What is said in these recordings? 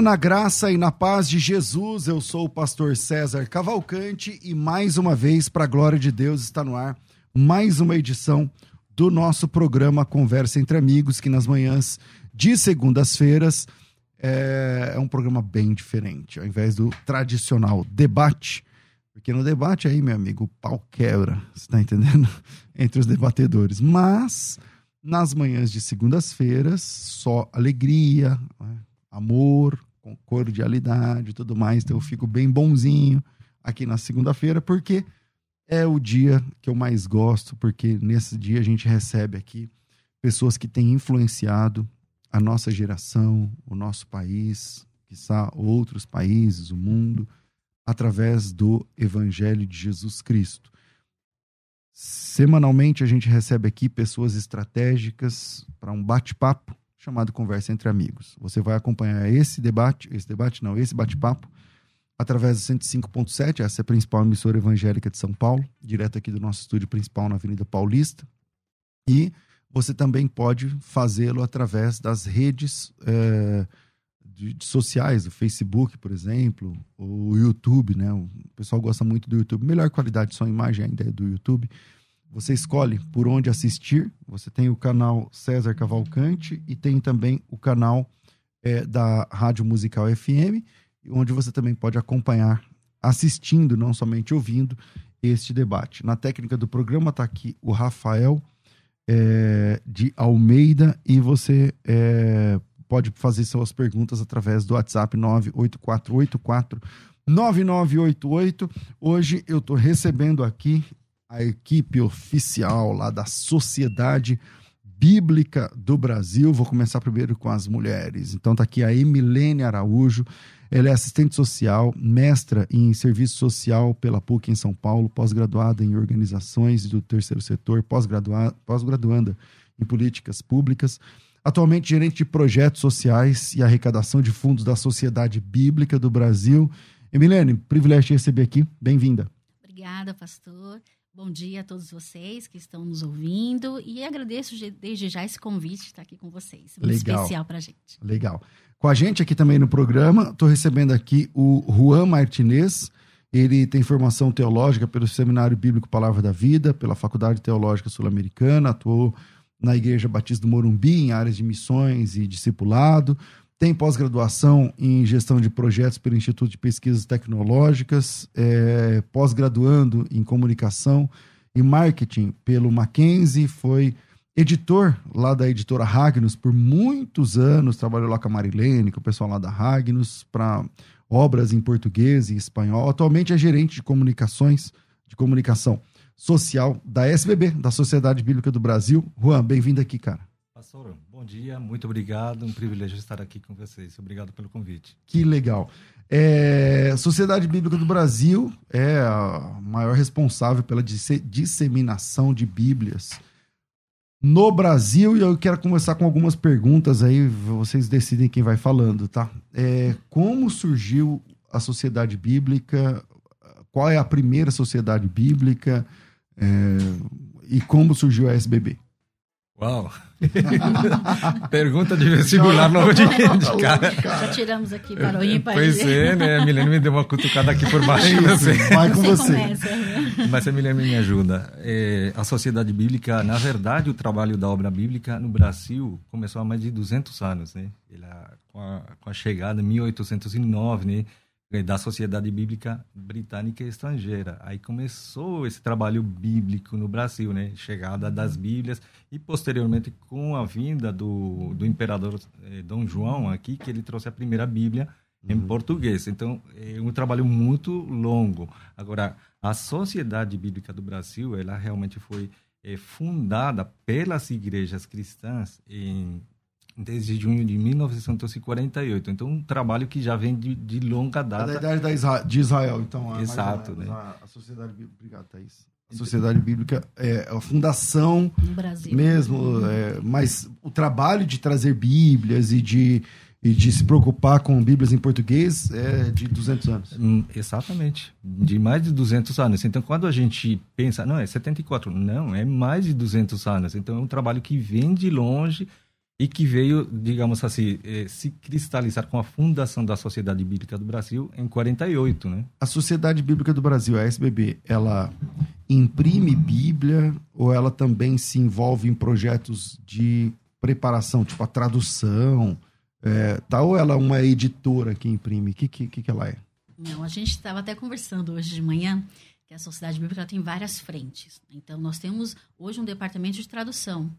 Na graça e na paz de Jesus. Eu sou o pastor César Cavalcante e mais uma vez, para a glória de Deus, está no ar mais uma edição do nosso programa Conversa entre Amigos, que nas manhãs de segundas-feiras é, é um programa bem diferente, ao invés do tradicional debate. Porque no debate aí, meu amigo, o pau quebra, você tá entendendo? Entre os debatedores. Mas nas manhãs de segundas-feiras, só alegria, né? amor, com cordialidade e tudo mais. Então eu fico bem bonzinho aqui na segunda-feira, porque é o dia que eu mais gosto, porque nesse dia a gente recebe aqui pessoas que têm influenciado a nossa geração, o nosso país, quizá outros países, o mundo, através do Evangelho de Jesus Cristo. Semanalmente a gente recebe aqui pessoas estratégicas para um bate-papo chamado Conversa entre Amigos. Você vai acompanhar esse debate, esse debate não, esse bate-papo, através do 105.7, essa é a principal emissora evangélica de São Paulo, direto aqui do nosso estúdio principal na Avenida Paulista. E você também pode fazê-lo através das redes é, de, de sociais, o Facebook, por exemplo, o YouTube, né? O pessoal gosta muito do YouTube. Melhor qualidade de e imagem ainda é do YouTube. Você escolhe por onde assistir. Você tem o canal César Cavalcante e tem também o canal é, da Rádio Musical FM, onde você também pode acompanhar assistindo, não somente ouvindo, este debate. Na técnica do programa está aqui o Rafael é, de Almeida e você é, pode fazer suas perguntas através do WhatsApp 98484 9988. Hoje eu estou recebendo aqui a equipe oficial lá da Sociedade Bíblica do Brasil. Vou começar primeiro com as mulheres. Então tá aqui a Emilene Araújo. Ela é assistente social, mestra em serviço social pela PUC em São Paulo, pós-graduada em organizações do terceiro setor, pós-graduanda pós em políticas públicas. Atualmente gerente de projetos sociais e arrecadação de fundos da Sociedade Bíblica do Brasil. Emilene, privilégio de receber aqui. Bem-vinda. Obrigada, pastor. Bom dia a todos vocês que estão nos ouvindo e agradeço desde já esse convite de estar aqui com vocês. Muito Legal. especial para a gente. Legal. Com a gente aqui também no programa, estou recebendo aqui o Juan Martinez. Ele tem formação teológica pelo Seminário Bíblico Palavra da Vida, pela Faculdade Teológica Sul-Americana, atuou na Igreja Batista do Morumbi, em áreas de missões e discipulado. Tem pós-graduação em gestão de projetos pelo Instituto de Pesquisas Tecnológicas, é, pós-graduando em comunicação e marketing pelo Mackenzie, foi editor lá da editora Ragnos por muitos anos, trabalhou lá com a Marilene, com o pessoal lá da Ragnos, para obras em português e espanhol. Atualmente é gerente de comunicações, de comunicação social da SBB, da Sociedade Bíblica do Brasil. Juan, bem-vindo aqui, cara. Pastor, bom dia, muito obrigado. Um privilégio estar aqui com vocês. Obrigado pelo convite. Que legal. É, Sociedade Bíblica do Brasil é a maior responsável pela disseminação de Bíblias no Brasil e eu quero começar com algumas perguntas aí, vocês decidem quem vai falando, tá? É, como surgiu a Sociedade Bíblica? Qual é a primeira Sociedade Bíblica? É, e como surgiu a SBB? Uau! Pergunta de vestibular no dia de cara. Já tiramos aqui para o ímpar. Pois é, né? A Milene me deu uma cutucada aqui por baixo. Isso, vai com você. Mas a Milene me ajuda. É, a Sociedade Bíblica, na verdade, o trabalho da obra bíblica no Brasil começou há mais de 200 anos, né? Ela, com, a, com a chegada em 1809, né? É, da Sociedade Bíblica Britânica e Estrangeira. Aí começou esse trabalho bíblico no Brasil, né? Chegada das Bíblias e posteriormente com a vinda do, do imperador eh, Dom João aqui, que ele trouxe a primeira Bíblia em uhum. português. Então, é um trabalho muito longo. Agora, a Sociedade Bíblica do Brasil, ela realmente foi é, fundada pelas igrejas cristãs em desde junho de 1948. Então, um trabalho que já vem de, de longa data. É da idade Israel, de Israel, então. Exato. Né? A, Sociedade Bíblica. Obrigado, Thaís. A Sociedade Bíblica é a fundação no Brasil. mesmo, é, mas o trabalho de trazer Bíblias e de e de se preocupar com Bíblias em português é de 200 anos. Hum, exatamente, de mais de 200 anos. Então, quando a gente pensa, não, é 74, não, é mais de 200 anos. Então, é um trabalho que vem de longe e que veio, digamos assim, eh, se cristalizar com a fundação da Sociedade Bíblica do Brasil em 48, né? A Sociedade Bíblica do Brasil, a SBB, ela imprime Bíblia ou ela também se envolve em projetos de preparação, tipo a tradução, é, tá, ou ela é uma editora que imprime? O que, que, que ela é? Não, a gente estava até conversando hoje de manhã que a Sociedade Bíblica tem várias frentes. Então, nós temos hoje um departamento de tradução.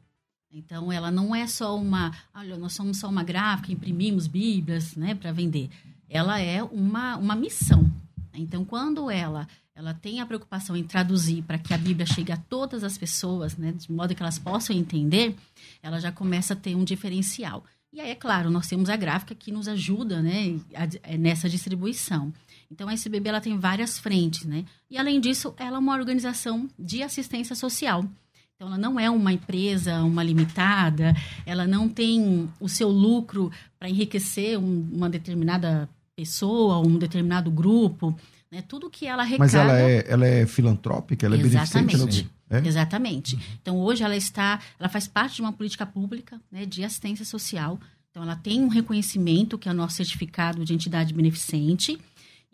Então, ela não é só uma, olha, nós somos só uma gráfica, imprimimos Bíblias, né, para vender. Ela é uma, uma missão. Então, quando ela ela tem a preocupação em traduzir para que a Bíblia chegue a todas as pessoas, né, de modo que elas possam entender, ela já começa a ter um diferencial. E aí, é claro, nós temos a gráfica que nos ajuda né, é, nessa distribuição. Então, a SBB ela tem várias frentes, né? E, além disso, ela é uma organização de assistência social. Então, ela não é uma empresa, uma limitada, ela não tem o seu lucro para enriquecer um, uma determinada pessoa, um determinado grupo. Né? Tudo que ela arrecada... Mas ela é, ela é filantrópica? Ela é Exatamente. beneficente? É? Exatamente. Então, hoje ela está, ela faz parte de uma política pública né, de assistência social. Então, ela tem um reconhecimento, que é o nosso certificado de entidade beneficente,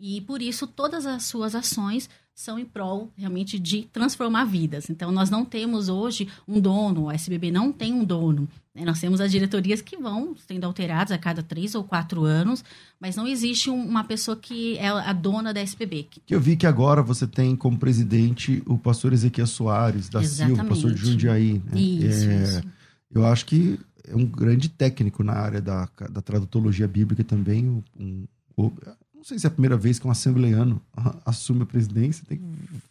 e por isso todas as suas ações são em prol realmente de transformar vidas. Então, nós não temos hoje um dono, o SBB não tem um dono. Né? Nós temos as diretorias que vão sendo alteradas a cada três ou quatro anos, mas não existe um, uma pessoa que é a dona da SBB. Eu vi que agora você tem como presidente o pastor Ezequiel Soares da Exatamente. Silva, pastor de Jundiaí. Né? Isso, é, isso. Eu acho que é um grande técnico na área da, da tradutologia bíblica também. Um, um, não sei se é a primeira vez que um assembleiano assume a presidência, tem que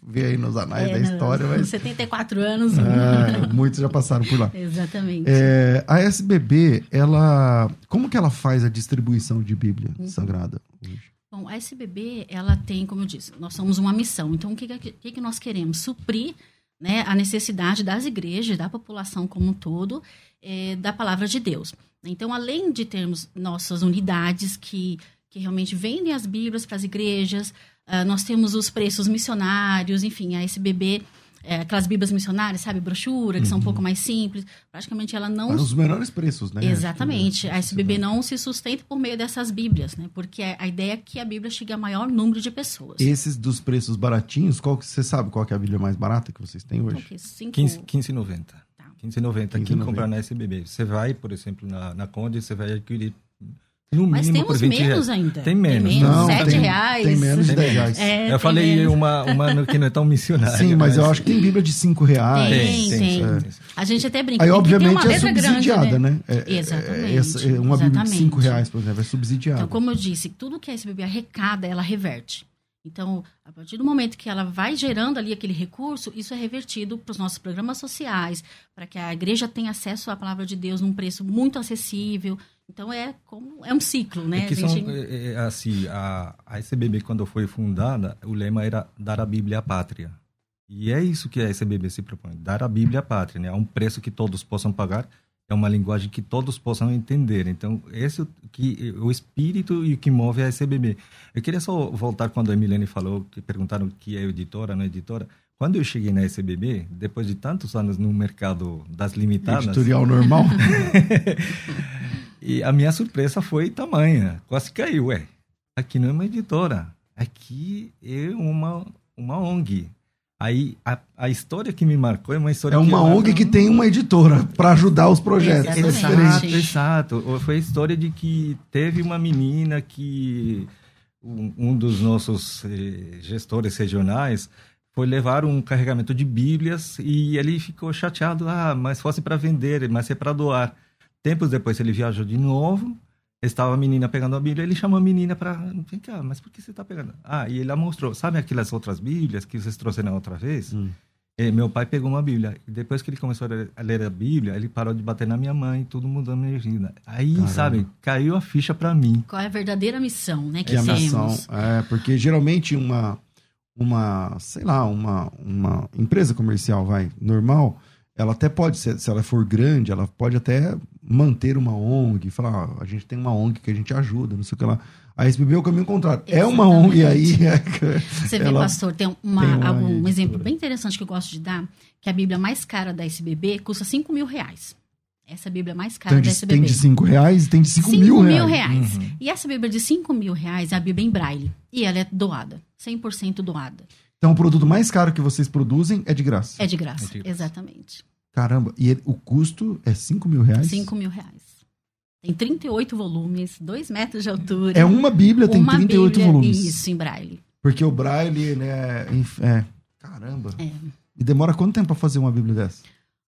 ver aí nos anais é, da história. Mas... 74 anos. É, muitos já passaram por lá. Exatamente. É, a SBB, ela, como que ela faz a distribuição de Bíblia uhum. Sagrada hoje? Bom, a SBB, ela tem, como eu disse, nós somos uma missão. Então, o que, que, que nós queremos? Suprir né, a necessidade das igrejas, da população como um todo, é, da palavra de Deus. Então, além de termos nossas unidades que que realmente vendem as Bíblias para as igrejas. Uh, nós temos os preços missionários, enfim, a SBB, é, aquelas Bíblias missionárias, sabe, brochura, que uhum. são um pouco mais simples. Praticamente ela não. Para os menores preços, né? Exatamente. A SBB não se sustenta por meio dessas Bíblias, né? Porque a ideia é que a Bíblia chegue a maior número de pessoas. Esses dos preços baratinhos, qual que você sabe qual que é a Bíblia mais barata que vocês têm hoje? Okay, cinco... 15,90. 15,90. Tá. 15,90. Quem comprar na SBB. Você vai, por exemplo, na, na Conde, você vai adquirir no Mas temos menos ainda. Tem menos. Tem menos, não, 7 tem, reais. Tem menos de 10 reais. É, eu falei menos. uma, uma que não é tão missionária. Sim, mas, mas, eu acho que tem Bíblia de 5 reais. Tem, tem. tem. É. A gente até brinca. Aí, obviamente, é subsidiada, grande, né? né? É, Exatamente. Essa, uma Exatamente. Bíblia de 5 reais, por exemplo, é subsidiada. Então, como eu disse, tudo que a SBB arrecada, ela reverte. Então, a partir do momento que ela vai gerando ali aquele recurso, isso é revertido para os nossos programas sociais, para que a igreja tenha acesso à palavra de Deus num preço muito acessível. Então é como é um ciclo, né? É que a gente... são, é, é, assim, a, a SBB quando foi fundada, o lema era dar a Bíblia à pátria. E é isso que a SBB se propõe, dar a Bíblia à pátria, né? A um preço que todos possam pagar, é uma linguagem que todos possam entender. Então, esse é que o espírito e o que move a SBB. Eu queria só voltar quando a Emilene falou, que perguntaram que é editora, não é editora. Quando eu cheguei na SBB, depois de tantos anos no mercado das limitadas... Editorial normal? E a minha surpresa foi tamanha. Quase caiu, ué. Aqui não é uma editora. Aqui é uma, uma ONG. Aí a, a história que me marcou é uma história É uma ONG que tem uma editora para ajudar os projetos. É exato, exato. Foi a história de que teve uma menina que um, um dos nossos eh, gestores regionais foi levar um carregamento de Bíblias e ele ficou chateado. Ah, mas fosse para vender, mas é para doar. Tempos depois ele viajou de novo, estava a menina pegando a Bíblia, ele chamou a menina para. Vem cá, mas por que você está pegando? Ah, e ele mostrou, sabe aquelas outras Bíblias que vocês trouxeram outra vez? Hum. E meu pai pegou uma Bíblia. E depois que ele começou a ler a Bíblia, ele parou de bater na minha mãe, tudo mudou a minha vida. Aí, Caramba. sabe, caiu a ficha para mim. Qual é a verdadeira missão, né, que é temos. A missão, é, porque geralmente uma, uma, sei lá, uma, uma empresa comercial, vai, normal, ela até pode, ser, se ela for grande, ela pode até manter uma ONG, falar, ah, a gente tem uma ONG que a gente ajuda, não sei o que lá. A SBB é o caminho contrário. Exatamente. É uma ONG aí. É, Você vê, pastor, tem, uma, tem uma um exemplo bem interessante que eu gosto de dar, que a Bíblia mais cara da SBB custa 5 mil reais. Essa é Bíblia mais cara tem de, da SBB. Tem de 5 reais e tem de 5 mil reais. mil reais. Uhum. E essa Bíblia de 5 mil reais é a Bíblia em braille. E ela é doada. 100% doada. Então o produto mais caro que vocês produzem é de graça? É de graça, é de graça. exatamente. Caramba, e ele, o custo é 5 mil reais? 5 mil reais. Tem 38 volumes, 2 metros de altura. É uma Bíblia, tem uma 38 Bíblia, volumes. Isso, em braille. Porque o braille, ele é. é caramba. É. E demora quanto tempo para fazer uma Bíblia dessa?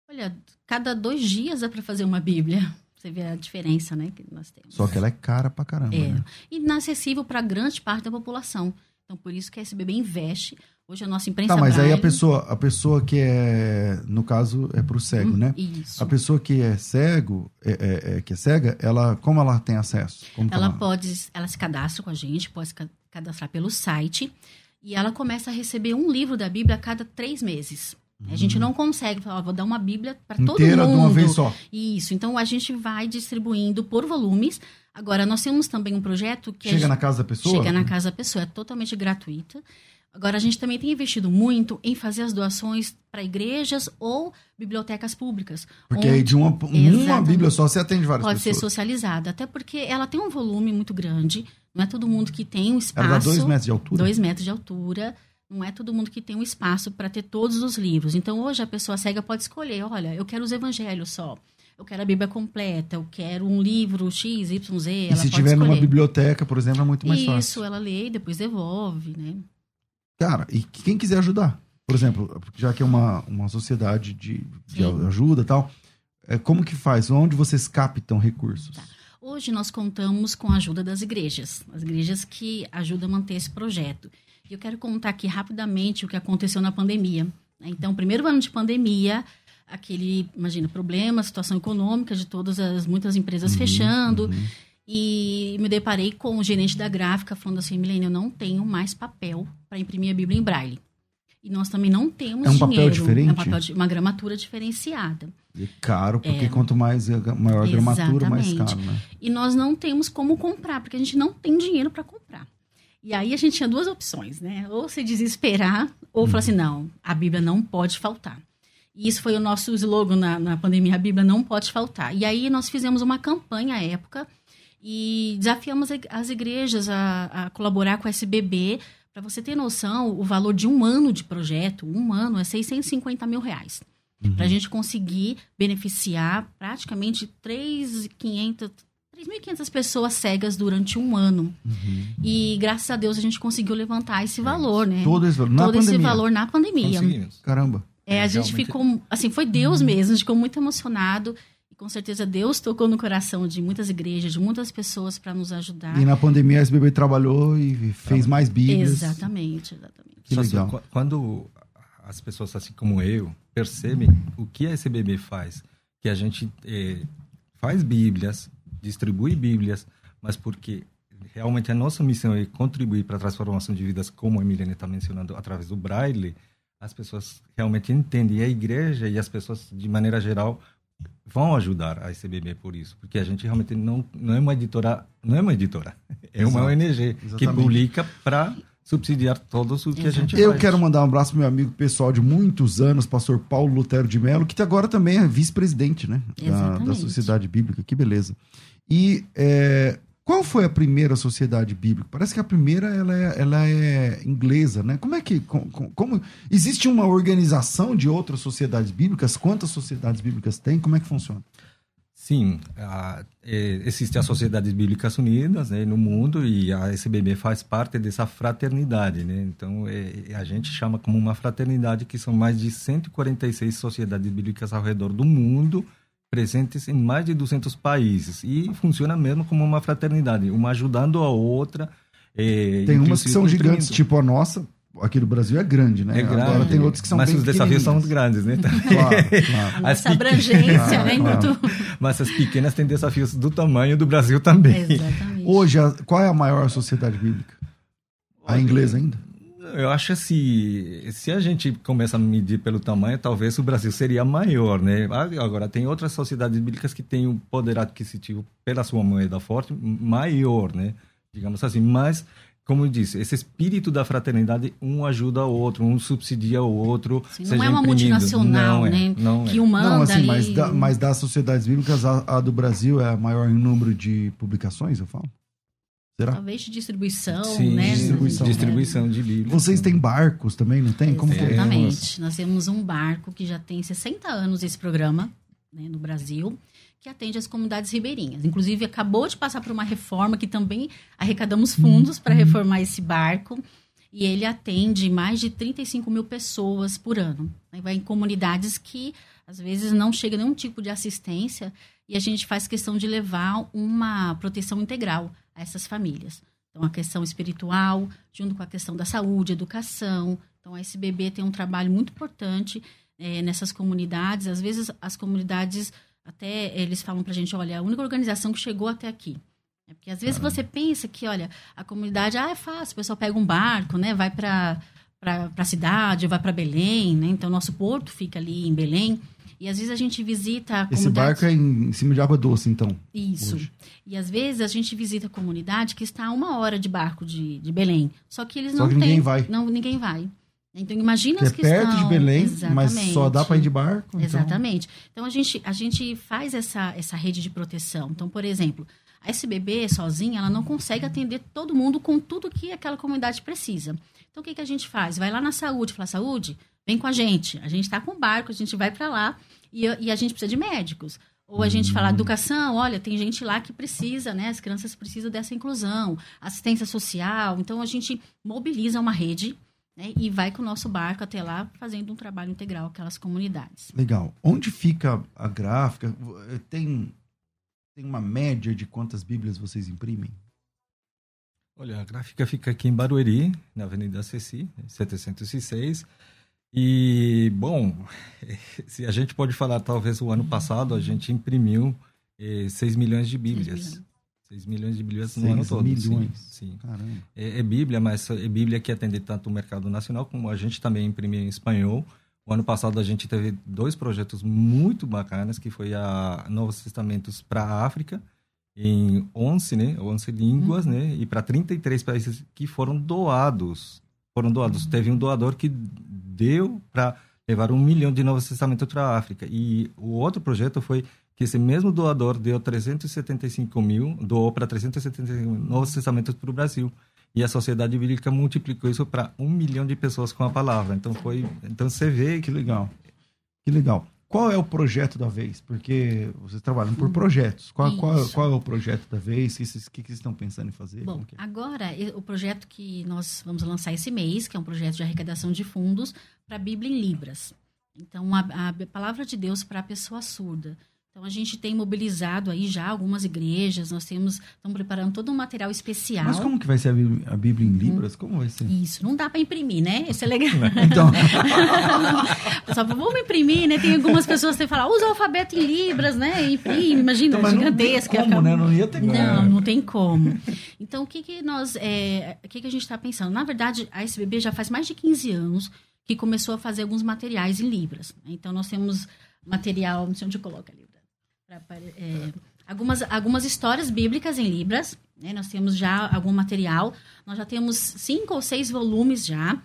Olha, cada dois dias é para fazer uma Bíblia. Você vê a diferença, né, que nós temos. Só que ela é cara pra caramba. É. Né? Inacessível para grande parte da população. Então, por isso que a SBB investe. Hoje a nossa imprensa. Tá, mas Braille... aí a pessoa, a pessoa que é, no caso, é para o cego, hum, né? Isso. A pessoa que é cego, é, é, é, que é cega, ela, como ela tem acesso? Como ela, ela pode, ela se cadastra com a gente, pode se cadastrar pelo site e ela começa a receber um livro da Bíblia a cada três meses. A gente uhum. não consegue falar, vou dar uma Bíblia para todo mundo. de uma vez só. Isso. Então a gente vai distribuindo por volumes. Agora, nós temos também um projeto que. Chega na casa da pessoa? Chega na casa da pessoa, é totalmente gratuita. Agora, a gente também tem investido muito em fazer as doações para igrejas ou bibliotecas públicas. Porque onde... aí de uma, uma Bíblia só você atende várias Pode pessoas. ser socializada, até porque ela tem um volume muito grande. Não é todo mundo que tem um espaço. Ela dá dois metros de altura? Dois metros de altura. Não é todo mundo que tem um espaço para ter todos os livros. Então, hoje a pessoa cega pode escolher: olha, eu quero os evangelhos só. Eu quero a Bíblia completa, eu quero um livro X, Y, Z. E se tiver escolher. numa biblioteca, por exemplo, é muito mais Isso, fácil. Isso, ela lê e depois devolve, né? Cara, e quem quiser ajudar, por exemplo, já que é uma, uma sociedade de, de ajuda e tal, é, como que faz? Onde vocês captam recursos? Tá. Hoje nós contamos com a ajuda das igrejas, as igrejas que ajudam a manter esse projeto. E eu quero contar aqui rapidamente o que aconteceu na pandemia. Né? Então, primeiro ano de pandemia, aquele, imagina, problema, situação econômica de todas as muitas empresas uhum, fechando. Uhum. E me deparei com o gerente da gráfica falando assim, Milene, eu não tenho mais papel para imprimir a Bíblia em braille. E nós também não temos é um dinheiro. Papel diferente? É um papel de, uma gramatura diferenciada. E caro, porque é, quanto mais maior a gramatura, mais caro, né? E nós não temos como comprar, porque a gente não tem dinheiro para comprar. E aí a gente tinha duas opções, né? Ou se desesperar, ou falar assim, não, a Bíblia não pode faltar. E isso foi o nosso slogan na, na pandemia, a Bíblia não pode faltar. E aí nós fizemos uma campanha à época, e desafiamos as igrejas a, a colaborar com a SBB. Para você ter noção, o valor de um ano de projeto, um ano, é 650 mil reais. Uhum. Para a gente conseguir beneficiar praticamente 3.500 3.500 pessoas cegas durante um ano. Uhum. E graças a Deus a gente conseguiu levantar esse valor, né? Todo esse valor na Todo pandemia. esse valor na pandemia. Caramba. É, a gente ficou, assim, foi Deus uhum. mesmo, a gente ficou muito emocionado com certeza Deus tocou no coração de muitas igrejas, de muitas pessoas para nos ajudar. E na pandemia a SBB trabalhou e fez mais bíblias. Exatamente, exatamente. Que legal. Quando as pessoas assim como eu percebem o que a SBB faz, que a gente é, faz bíblias, distribui bíblias, mas porque realmente a nossa missão é contribuir para a transformação de vidas, como a Emiliane está mencionando, através do Braille, as pessoas realmente entendem. E a igreja e as pessoas, de maneira geral, vão ajudar a ICBB por isso, porque a gente realmente não, não é uma editora, não é uma editora, é Exato, uma ONG exatamente. que publica para subsidiar todos o que a gente Eu faz. quero mandar um abraço pro meu amigo pessoal de muitos anos, pastor Paulo Lutero de Mello, que agora também é vice-presidente, né, da, da, Sociedade Bíblica, que beleza. E é, qual foi a primeira sociedade bíblica? Parece que a primeira ela é, ela é inglesa, né? Como é que como, como, existe uma organização de outras sociedades bíblicas? Quantas sociedades bíblicas tem? Como é que funciona? Sim, a, é, existe a Sociedades Bíblicas Unidas né, no mundo e a SBB faz parte dessa fraternidade, né? Então é, a gente chama como uma fraternidade que são mais de 146 sociedades bíblicas ao redor do mundo presentes em mais de 200 países e funciona mesmo como uma fraternidade, uma ajudando a outra. É, Tem umas que são gigantes, tipo a nossa, aqui do Brasil é grande, né? É grande. Agora tem outros que são Mas bem os desafios são grandes, né? Claro, claro. As Essa abrangência, né? Ah, Muito... Mas as pequenas têm desafios do tamanho do Brasil também. Exatamente. Hoje, qual é a maior sociedade bíblica? A inglesa ainda? Eu acho assim, se a gente começa a medir pelo tamanho, talvez o Brasil seria maior, né? Agora, tem outras sociedades bíblicas que têm um poder adquisitivo pela sua moeda forte maior, né? Digamos assim, mas, como eu disse, esse espírito da fraternidade, um ajuda o outro, um subsidia o outro. Assim, não é uma imprimindo. multinacional, Não é, né? Não que é. o manda Não, assim, ali... mas, da- mas das sociedades bíblicas, a, a do Brasil é a maior em número de publicações, eu falo? Será? Talvez de distribuição, Sim, né? distribuição. distribuição de Bíblia. Vocês têm barcos também, não tem? Como é? Exatamente. Nós temos um barco que já tem 60 anos esse programa né, no Brasil, que atende as comunidades ribeirinhas. Inclusive, acabou de passar por uma reforma que também arrecadamos fundos para reformar esse barco. E ele atende mais de 35 mil pessoas por ano. né? Vai em comunidades que, às vezes, não chega nenhum tipo de assistência e a gente faz questão de levar uma proteção integral a essas famílias. Então, a questão espiritual, junto com a questão da saúde, educação. Então, a SBB tem um trabalho muito importante eh, nessas comunidades. Às vezes, as comunidades, até eles falam para a gente, olha, a única organização que chegou até aqui. É porque, às vezes, você pensa que, olha, a comunidade, ah, é fácil, o pessoal pega um barco, né, vai para para a cidade, vai para Belém, né? Então, nosso porto fica ali em Belém. E, às vezes, a gente visita a Esse barco é em, em cima de água doce, então. Isso. hoje. E às vezes a gente visita a comunidade que está a uma hora de barco de, de Belém. Só que eles Só não que têm. ninguém vai. Não, ninguém vai. Então imagina Que é os que perto estão. de Belém, mas Exatamente. só dá para ir de barco. então- Exatamente. Então a gente, a gente faz essa, essa rede de proteção. Então, por exemplo, a SBB sozinha, ela não consegue atender todo mundo com tudo que aquela comunidade precisa. Então, o que, que a gente faz? Vai lá na saúde, fala, saúde, vem com a gente. A gente está com barco, a gente vai para lá e, e a gente precisa de médicos. Ou a gente Hum. fala educação, olha, tem gente lá que precisa, né? As crianças precisam dessa inclusão, assistência social. Então, a gente mobiliza uma rede né, e vai com o nosso barco até lá, fazendo um trabalho integral com aquelas comunidades. Legal. Onde fica a gráfica? Tem, tem uma média de quantas bíblias vocês imprimem? Olha, a gráfica fica aqui em Barueri, na Avenida Ceci, 706. E, bom, se a gente pode falar, talvez o ano passado a gente imprimiu eh, 6 milhões de Bíblias. milhões. 6 milhões de Bíblias no ano todo. sim, milhões. Sim. Caramba. É, é Bíblia, mas é Bíblia que atende tanto o mercado nacional como a gente também imprime em espanhol. O ano passado a gente teve dois projetos muito bacanas, que foi a Novos Testamentos para a África, em 11, né, 11 línguas, né, e para 33 países que foram doados. Foram doados. Teve um doador que deu para levar um milhão de Novos Testamentos para a África. E o outro projeto foi que esse mesmo doador deu 375 mil, doou para 375 mil Novos Testamentos para o Brasil. E a Sociedade Bíblica multiplicou isso para um milhão de pessoas com a palavra. Então foi, então você vê Que legal. Que legal. Qual é o projeto da vez? Porque vocês trabalham por projetos. Qual, qual, qual é o projeto da vez? O que, vocês- que, que vocês estão pensando em fazer? Bom, é? agora o projeto que nós vamos lançar esse mês, que é um projeto de arrecadação de fundos para a Bíblia em Libras. Então, a, a palavra de Deus para a pessoa surda. Então, a gente tem mobilizado aí já algumas igrejas, nós temos, estamos preparando todo um material especial. Mas como que vai ser a Bíblia, em Libras? Como vai ser? Isso, não dá para imprimir, né? Isso é legal. Então, Só vamos imprimir, né? Tem algumas pessoas que falam, usa o alfabeto em Libras, né? Imprime, imagina, Então, mas não tem gigantesca. como, né? Não ia ter como. Não, não tem como. Então, o que, que nós. é, o que, que a gente está pensando? Na verdade, a SBB já faz mais de 15 anos que começou a fazer alguns materiais em Libras. né? Então, nós temos material. Não sei onde coloca a Libra. Pra é, algumas, algumas histórias bíblicas em Libras. né? Nós temos já algum material. Nós já temos cinco ou seis volumes já.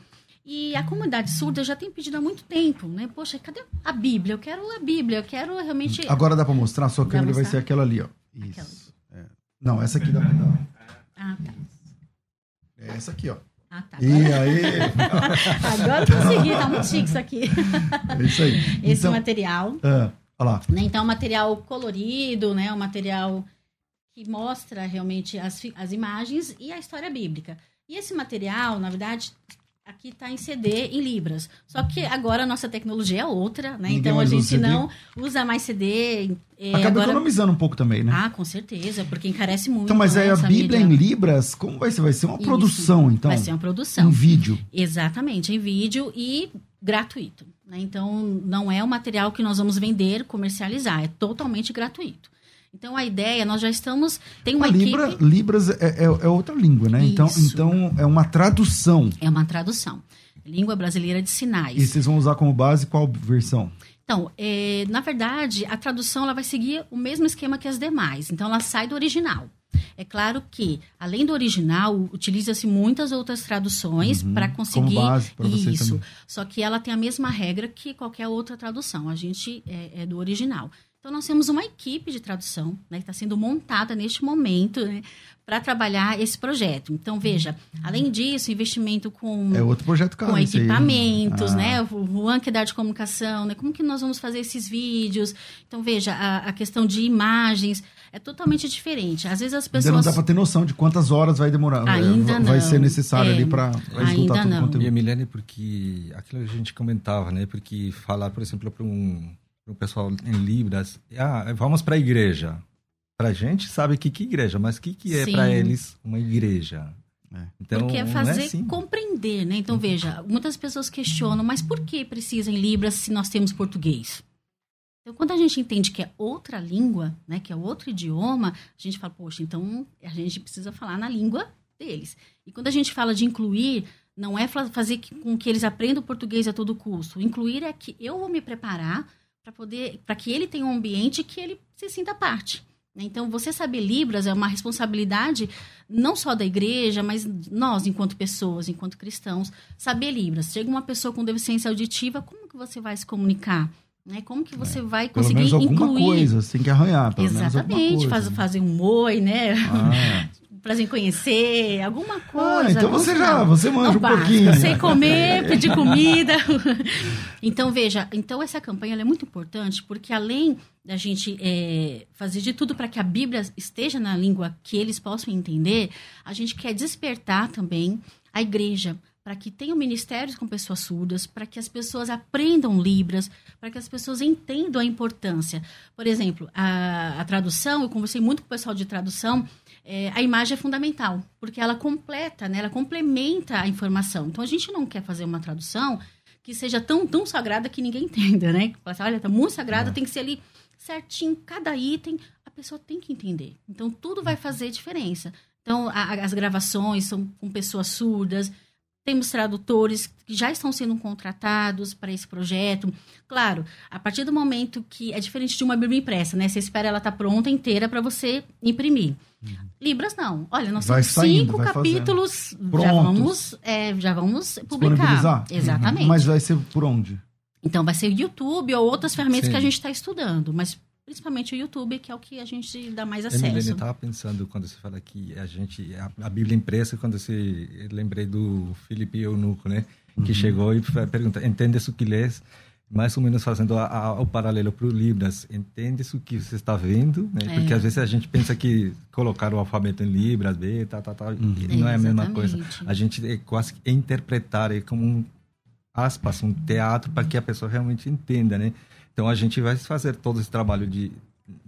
E a comunidade surda já tem pedido há muito tempo, né? Poxa, cadê a Bíblia? Eu quero a Bíblia, eu quero realmente. agora dá pra mostrar? A sua câmera vai ser aquela ali, ó. Isso. É. Não, essa aqui dá pra dar. Ah, tá. É essa aqui, ó. Ah, tá. E aí? Agora eu consegui, tá muito chique isso aqui. É isso aí. Esse então, material. ah, olha lá. Né? Então, é um material colorido, né? Um material que mostra realmente as, as imagens e a história bíblica. E esse material, na verdade, aqui está em CD em libras. Só que agora a nossa tecnologia é outra, né? Ninguém então a gente não usa mais CD. É, Acaba agora... economizando um pouco também, né? Ah, com certeza, porque encarece muito. Então, mas né, aí a Bíblia mídia. em libras, como vai ser? Vai ser uma Isso. produção, então? Vai ser uma produção. Em vídeo. Exatamente, em vídeo e gratuito. Né? Então, não é um material que nós vamos vender, comercializar, é totalmente gratuito. Então, a ideia, nós já estamos. Tem uma a Libra, equipe... Libras é, é, é, outra língua, né? Então, então, é uma tradução. É uma tradução. Língua brasileira de sinais. E vocês vão usar como base qual versão? Então, é, na verdade, a tradução ela vai seguir o mesmo esquema que as demais. Então, ela sai do original. É claro que, além do original, utiliza-se muitas outras traduções uhum, para conseguir base isso. Só que ela tem a mesma regra que qualquer outra tradução. A gente é, é do original. Então, nós temos uma equipe de tradução né, que está sendo montada neste momento né, para trabalhar esse projeto. Então, veja, além disso, investimento com, é outro projeto com equipamentos, ah. né? O Juan que dá de comunicação, né? Como que nós vamos fazer esses vídeos? Então, veja, a, a questão de imagens é totalmente diferente. Às vezes as pessoas... Ainda não dá para ter noção de quantas horas vai demorar. Ainda vai não. ser necessário é, ali para escutar todo não. o conteúdo. E, Milene, porque aquilo que a gente comentava, né? Porque falar, por exemplo, para um o pessoal em Libras, ah, vamos para a igreja. Para a gente sabe que que igreja, mas o que, que é para eles uma igreja? É. Então, Porque é fazer é assim. compreender, né? Então, veja, muitas pessoas questionam, mas por que precisa em Libras se nós temos português? Então, quando a gente entende que é outra língua, né, que é outro idioma, a gente fala, poxa, então a gente precisa falar na língua deles. E quando a gente fala de incluir, não é fazer com que eles aprendam português a todo custo. Incluir é que eu vou me preparar para poder, para que ele tenha um ambiente que ele se sinta parte. Né? Então, você saber Libras é uma responsabilidade não só da igreja, mas nós, enquanto pessoas, enquanto cristãos, saber Libras. Chega uma pessoa com deficiência auditiva, como que você vai se comunicar? Né? Como que você é. vai conseguir pelo menos incluir? coisa, você tem que arranhar. Pelo Exatamente, faz, fazer um oi, né? Ah. Prazer em conhecer, alguma coisa. Ah, então você já, você manja um pouquinho. Sei comer, pedir comida. então, veja, então essa campanha é muito importante porque além da gente é, fazer de tudo para que a Bíblia esteja na língua que eles possam entender, a gente quer despertar também a igreja para que tenham ministérios com pessoas surdas, para que as pessoas aprendam Libras, para que as pessoas entendam a importância. Por exemplo, a, a tradução, eu conversei muito com o pessoal de tradução, é, a imagem é fundamental, porque ela completa, né, ela complementa a informação. Então, a gente não quer fazer uma tradução que seja tão, tão sagrada que ninguém entenda, né? Assim, Olha, tá muito sagrada, é. tem que ser ali certinho, cada item, a pessoa tem que entender. Então, tudo vai fazer diferença. Então, a, as gravações são com pessoas surdas, temos tradutores que já estão sendo contratados para esse projeto. Claro, a partir do momento que é diferente de uma Bíblia impressa, né? Você espera ela estar tá pronta inteira para você imprimir. Uhum. Libras não. Olha, nós temos cinco capítulos, já vamos, é, já vamos publicar. Exatamente. Uhum. Mas vai ser por onde? Então vai ser o YouTube ou outras ferramentas Sim. que a gente está estudando, mas principalmente o YouTube, que é o que a gente dá mais acesso. Emilene, eu estava pensando quando você fala que a gente a, a Bíblia impressa, quando você lembrei do Felipe Eunuco, né, que uhum. chegou e pergunta, entende o que lês? mais ou menos fazendo a, a, o paralelo para o Libras, entende o que você está vendo, né? É. Porque às vezes a gente pensa que colocar o alfabeto em Libras, B, tá, tá, tá, uhum. não é a mesma coisa. A gente é quase é interpretar é como um aspas, um teatro para que a pessoa realmente entenda, né? Então a gente vai fazer todo esse trabalho de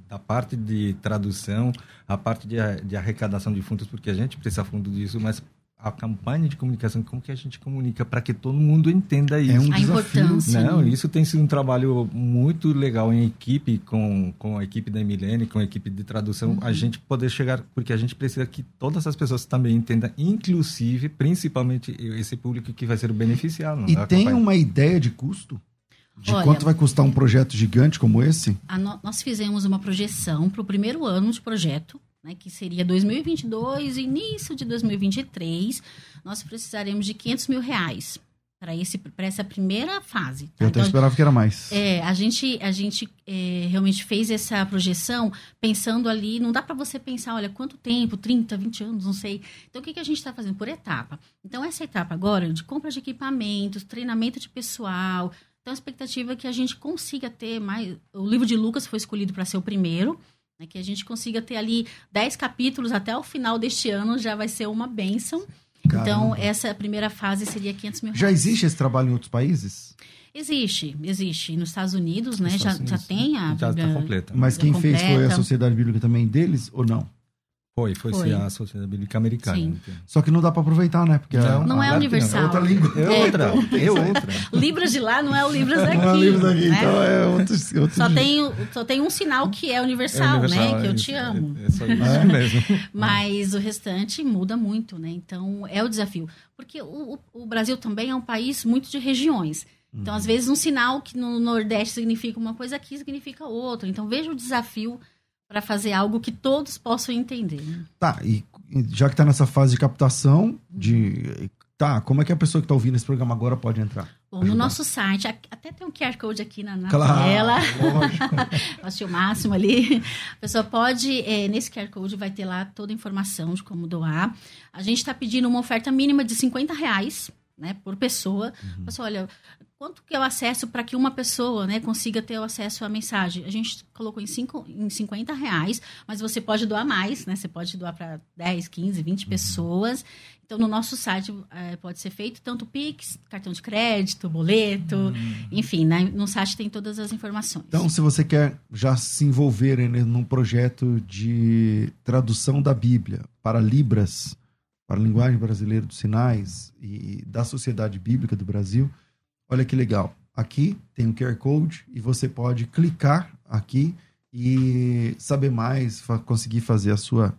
da parte de tradução, a parte de, de arrecadação de fundos, porque a gente precisa fundo disso, mas a campanha de comunicação, como que a gente comunica para que todo mundo entenda isso. É um a desafio. Não, né? isso tem sido um trabalho muito legal em equipe, com, com a equipe da Emilene, com a equipe de tradução, uhum. a gente poder chegar, porque a gente precisa que todas as pessoas também entendam, inclusive, principalmente esse público que vai ser beneficiado. E tem campanha. uma ideia de custo? De Olha, quanto vai custar um projeto gigante como esse? No, nós fizemos uma projeção para o primeiro ano de projeto, né, que seria 2022, início de 2023. Nós precisaremos de 500 mil reais para esse para essa primeira fase. Tá? Eu até então, esperava que era mais. É, a gente a gente é, realmente fez essa projeção pensando ali, não dá para você pensar, olha, quanto tempo, 30, 20 anos, não sei. Então o que, que a gente está fazendo por etapa? Então essa etapa agora de compra de equipamentos, treinamento de pessoal, então, a expectativa é que a gente consiga ter mais. O livro de Lucas foi escolhido para ser o primeiro, né, que a gente consiga ter ali 10 capítulos até o final deste ano, já vai ser uma bênção. Caramba. Então, essa primeira fase seria 500 mil reais. Já existe esse trabalho em outros países? Existe, existe. Nos Estados Unidos, né? Estados já, Unidos, já tem a. Já está completa. Mas quem completa. fez foi a Sociedade Bíblica também deles ou não? Foi, foi, foi. a Sociedade Bíblica Americana. Sim. Só que não dá para aproveitar, né? Porque não, a, não é universal. É outra língua. É, é outra. É outra. Libras de lá não é o Libras daqui. Não é o Libras daqui, né? então é outro, outro só, tem, só tem um sinal que é universal, é universal né? Que eu te amo. É, é só isso é. mesmo. Mas o restante muda muito, né? Então é o desafio. Porque o, o Brasil também é um país muito de regiões. Então, às vezes, um sinal que no Nordeste significa uma coisa, aqui significa outra. Então, veja o desafio para fazer algo que todos possam entender. Né? Tá, e já que está nessa fase de captação, de tá, como é que a pessoa que está ouvindo esse programa agora pode entrar? Bom, no nosso site, até tem um QR Code aqui na, na claro, tela. Lógico. o máximo ali. A pessoa pode, é, nesse QR Code vai ter lá toda a informação de como doar. A gente está pedindo uma oferta mínima de 50 reais né, por pessoa. Uhum. Você olha, quanto que eu acesso para que uma pessoa né, consiga ter o acesso à mensagem? A gente colocou em, cinco, em 50 reais, mas você pode doar mais, né? Você pode doar para 10, 15, 20 uhum. pessoas. Então, no nosso site é, pode ser feito tanto Pix, cartão de crédito, boleto, uhum. enfim, né, no site tem todas as informações. Então, se você quer já se envolver né, num projeto de tradução da Bíblia para Libras, para a linguagem brasileira dos sinais e da Sociedade Bíblica do Brasil. Olha que legal. Aqui tem um QR Code e você pode clicar aqui e saber mais, conseguir fazer a sua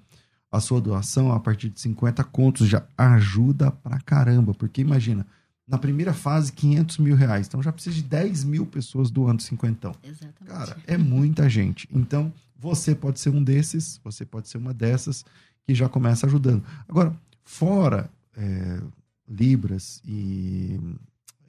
a sua doação a partir de 50 contos já ajuda pra caramba, porque imagina, na primeira fase 500 mil reais, então já precisa de 10 mil pessoas doando 50. Exatamente. Cara, é muita gente. Então, você pode ser um desses, você pode ser uma dessas que já começa ajudando. Agora, Fora é, Libras e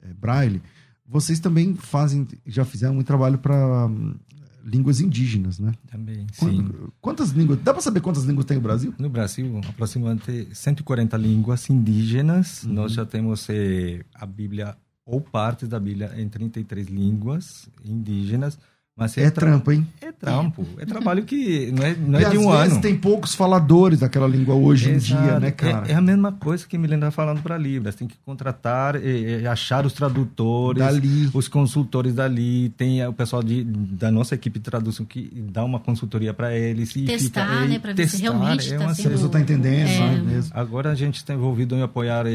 é, Braille, vocês também fazem, já fizeram um trabalho para hum, línguas indígenas, né? Também, sim. Quantas línguas? Dá para saber quantas línguas tem no Brasil? No Brasil, aproximadamente 140 línguas indígenas. Uhum. Nós já temos eh, a Bíblia ou partes da Bíblia em 33 línguas indígenas. Mas é, é trampo, hein? É trampo. É trabalho que não é, não é de um ano. tem poucos faladores daquela língua hoje Exato. em dia, né, cara? É, é, a mesma coisa que me lembra falando para Libras. Tem que contratar, e, e achar os tradutores, dali. os consultores dali. Tem o pessoal de, da nossa equipe de tradução que dá uma consultoria para eles. E testar, fica, né? Para ver se realmente está é sendo... A pessoa está entendendo, é. né? Mesmo. Agora a gente está envolvido em apoiar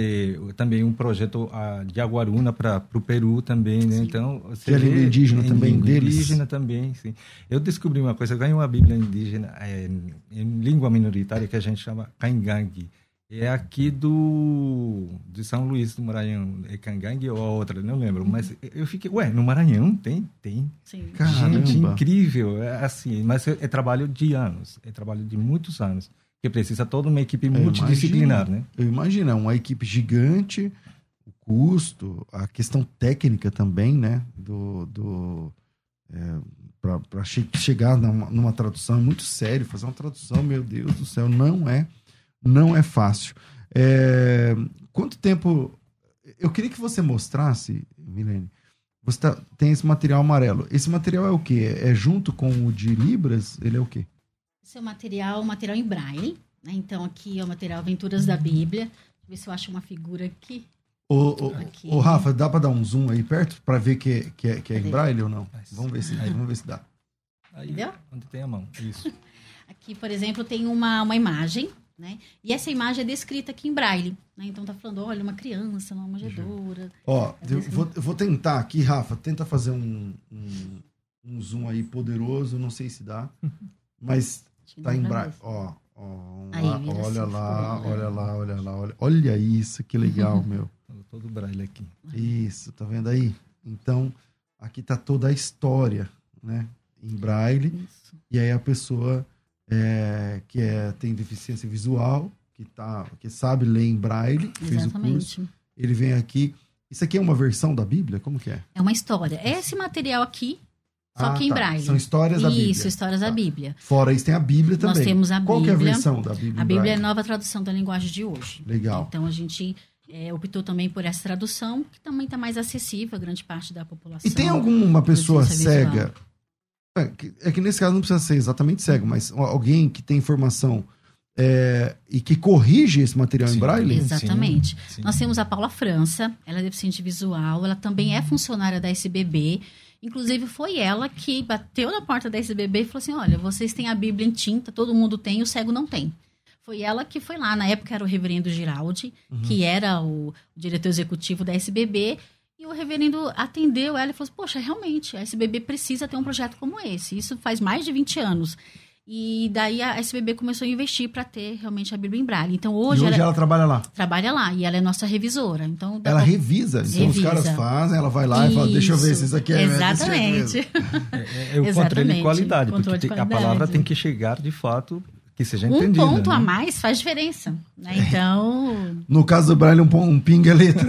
também um projeto a, de Aguaruna para o Peru também, né? Então, que é língua indígena também deles. indígena também, sim. Eu descobri uma coisa, eu ganhei uma Bíblia indígena é, em língua minoritária que a gente chama Caingangue. É aqui do de São Luís do Maranhão, é Cangangue ou outra, não lembro, mas eu fiquei, ué, no Maranhão tem, tem. Sim. Caramba. Gente, incrível, é assim, mas é, é, trabalho de anos, é trabalho de muitos anos, que precisa toda uma equipe multidisciplinar, imagino, né? Eu imagino, é uma equipe gigante, o custo, a questão técnica também, né, do, do é, para che chegar numa, numa, tradução é muito sério. Fazer uma tradução, meu Deus do céu, não é, não é fácil. É, quanto tempo? Eu queria que você mostrasse, Milene. Você tá, tem esse material amarelo. Esse material é o quê? É junto com o de Libras? Ele é o quê? Esse é o material, material em braille. Né? Então, aqui é o material Aventuras da Bíblia. Deixa eu ver se eu acho uma figura aqui. Ô, ô, ô, Rafa, dá para dar um zoom aí perto para ver que, é, que, é, que é em braille ou não? Vamos ver se, vamos ver se dá. Aí, Entendeu? Onde tem a mão, isso. aqui, por exemplo, tem uma, uma imagem, né? E essa imagem é descrita aqui em braille. Né? Então tá falando, olha, uma criança, uma manjedoura. Ó, eu vou, eu vou tentar aqui, Rafa, tenta fazer um, um, um zoom aí poderoso, não sei se dá, mas tá em braille. Ó, ó, Aí, lá, olha assim, lá, olha lá, olha lá, olha, olha isso, que legal, meu todo braille aqui. Isso, tá vendo aí? Então, aqui tá toda a história, né? Em braille. Isso. E aí a pessoa é, que é, tem deficiência visual, que, tá, que sabe ler em braille, fez o curso, ele vem aqui. Isso aqui é uma versão da Bíblia? Como que é? É uma história. É esse material aqui, só ah, que em tá. braille. São histórias da Bíblia. Isso, histórias tá. da Bíblia. Fora isso, tem a Bíblia também. Nós temos a Bíblia. Qual que é a versão da Bíblia? A Bíblia é a nova tradução da linguagem de hoje. Legal. Então a gente é, optou também por essa tradução, que também está mais acessível a grande parte da população. E tem alguma pessoa cega? É que, é que, nesse caso não precisa ser exatamente cego, mas alguém que tem informação é, e que corrige esse material sim, em braille? Exatamente. Sim. Nós temos a Paula França, ela é deficiente visual, ela também é funcionária da SBB. Inclusive, foi ela que bateu na porta da SBB e falou assim: olha, vocês têm a Bíblia em tinta, todo mundo tem, o cego não tem. Foi ela que foi lá, na época era o reverendo Giraldi, uhum. que era o diretor executivo da SBB, e o reverendo atendeu ela e falou assim, poxa, realmente, a SBB precisa ter um projeto como esse. Isso faz mais de 20 anos. E daí a SBB começou a investir para ter realmente a Bíblia em Braille. Então hoje, e hoje ela, ela, trabalha lá. Trabalha lá e ela é nossa revisora. Então ela revisa. Então revisa. os caras fazem, ela vai lá isso. e fala: "Deixa eu ver se isso aqui é Exatamente. É, é, é o controle de qualidade, controle porque de qualidade. a palavra tem que chegar de fato que seja um entendida. Um ponto né? a mais faz diferença. Né? Então. No caso do Braille, um, um ping é letra.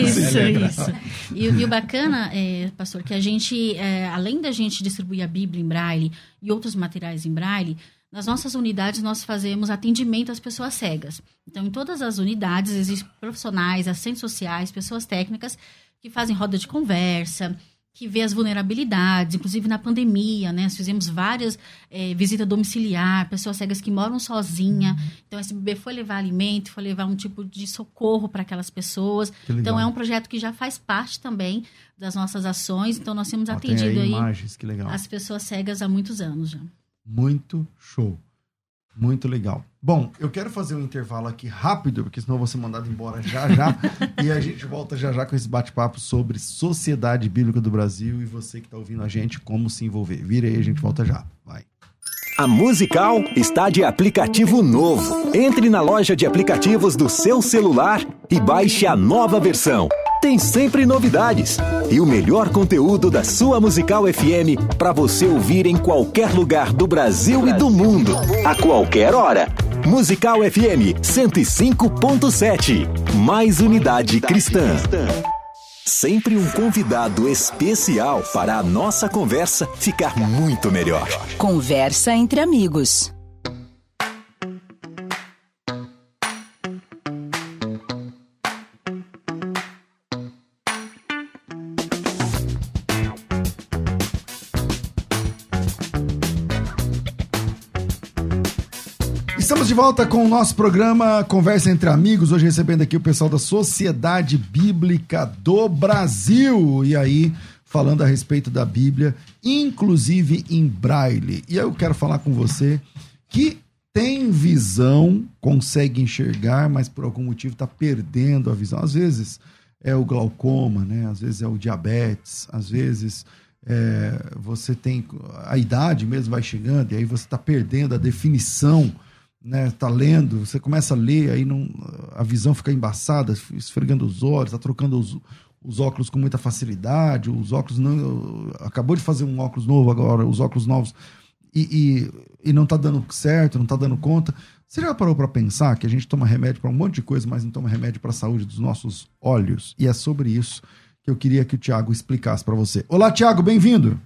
Isso, isso. E, e, o bacana, é, pastor, que a gente, é, além da gente distribuir a Bíblia em Braille e outros materiais em Braille, nas nossas unidades, nós fazemos atendimento às pessoas cegas. Então, em todas as unidades, existem profissionais, assistentes sociais, pessoas técnicas que fazem roda de conversa, que vê as vulnerabilidades, inclusive na pandemia, né? Nós fizemos várias é, visitas domiciliar, pessoas cegas que moram sozinha. Então, a SBB foi levar alimento, foi levar um tipo de socorro para aquelas pessoas. Então, é um projeto que já faz parte também das nossas ações. Então, nós temos atendido aí, imagens, as pessoas cegas há muitos anos já. Muito show. Muito legal. Bom, eu quero fazer um intervalo aqui rápido, porque senão eu vou ser mandado embora já já. e a gente volta já já com esse bate-papo sobre Sociedade Bíblica do Brasil e você que está ouvindo a gente, como se envolver. Vira aí, a gente volta já. Vai. A Musical está de aplicativo novo. Entre na loja de aplicativos do seu celular e baixe a nova versão tem sempre novidades e o melhor conteúdo da sua Musical FM para você ouvir em qualquer lugar do Brasil e do mundo, a qualquer hora. Musical FM 105.7. Mais unidade cristã. Sempre um convidado especial para a nossa conversa ficar muito melhor. Conversa entre amigos. Volta com o nosso programa Conversa entre Amigos. Hoje recebendo aqui o pessoal da Sociedade Bíblica do Brasil. E aí, falando a respeito da Bíblia, inclusive em braille. E aí eu quero falar com você que tem visão, consegue enxergar, mas por algum motivo está perdendo a visão. Às vezes é o glaucoma, né? Às vezes é o diabetes, às vezes é, você tem a idade mesmo vai chegando e aí você está perdendo a definição né, tá lendo, você começa a ler, aí não, a visão fica embaçada, esfregando os olhos, tá trocando os, os óculos com muita facilidade, os óculos não. Acabou de fazer um óculos novo agora, os óculos novos, e, e, e não tá dando certo, não tá dando conta. Você já parou para pensar que a gente toma remédio para um monte de coisa, mas não toma remédio para a saúde dos nossos olhos? E é sobre isso que eu queria que o Tiago explicasse para você. Olá, Tiago, bem-vindo.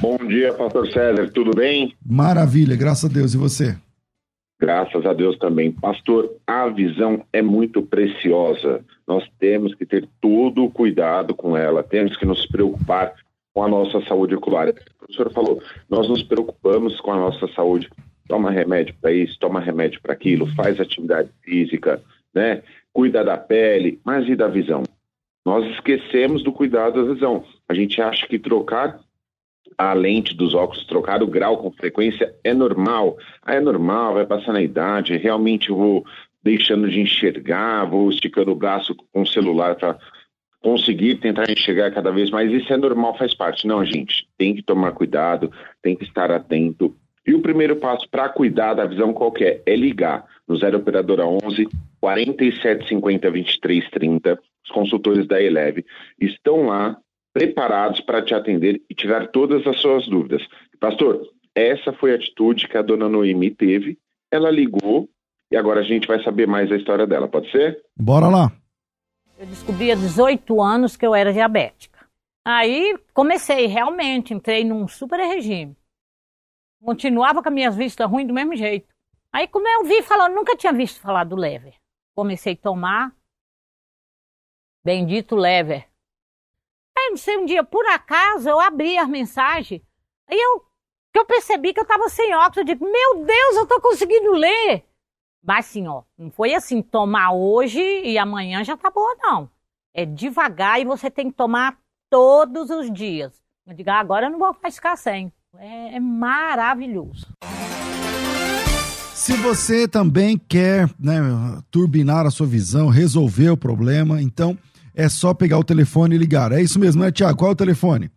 Bom dia, pastor César, tudo bem? Maravilha, graças a Deus. E você? Graças a Deus também. Pastor, a visão é muito preciosa. Nós temos que ter todo o cuidado com ela, temos que nos preocupar com a nossa saúde ocular. O senhor falou, nós nos preocupamos com a nossa saúde. Toma remédio para isso, toma remédio para aquilo, faz atividade física, né? Cuida da pele, mas e da visão? Nós esquecemos do cuidado da visão. A gente acha que trocar a lente dos óculos trocar o grau com frequência é normal. Ah, é normal, vai passar na idade, realmente vou deixando de enxergar, vou esticando o braço com o celular para conseguir tentar enxergar cada vez mais. Isso é normal, faz parte. Não, gente, tem que tomar cuidado, tem que estar atento. E o primeiro passo para cuidar da visão qualquer é ligar no 0 operadora 11 4750 2330. Os consultores da Eleve estão lá preparados para te atender e tirar todas as suas dúvidas. Pastor, essa foi a atitude que a dona Noemi teve. Ela ligou e agora a gente vai saber mais a história dela, pode ser? Bora lá. Eu descobri há 18 anos que eu era diabética. Aí comecei, realmente, entrei num super regime. Continuava com as minhas vistas ruins do mesmo jeito. Aí, como eu vi falando, nunca tinha visto falar do lever. Comecei a tomar. Bendito lever. Aí, não sei, um dia, por acaso, eu abri as mensagens. Aí eu, eu percebi que eu estava sem óculos. Eu digo, meu Deus, eu estou conseguindo ler. Mas assim, ó, não foi assim, tomar hoje e amanhã já tá boa, não. É devagar e você tem que tomar todos os dias. Eu digo, ah, agora eu não vou ficar sem. É, é maravilhoso. Se você também quer né, turbinar a sua visão, resolver o problema, então é só pegar o telefone e ligar. É isso mesmo, né, Tiago? Qual é o telefone?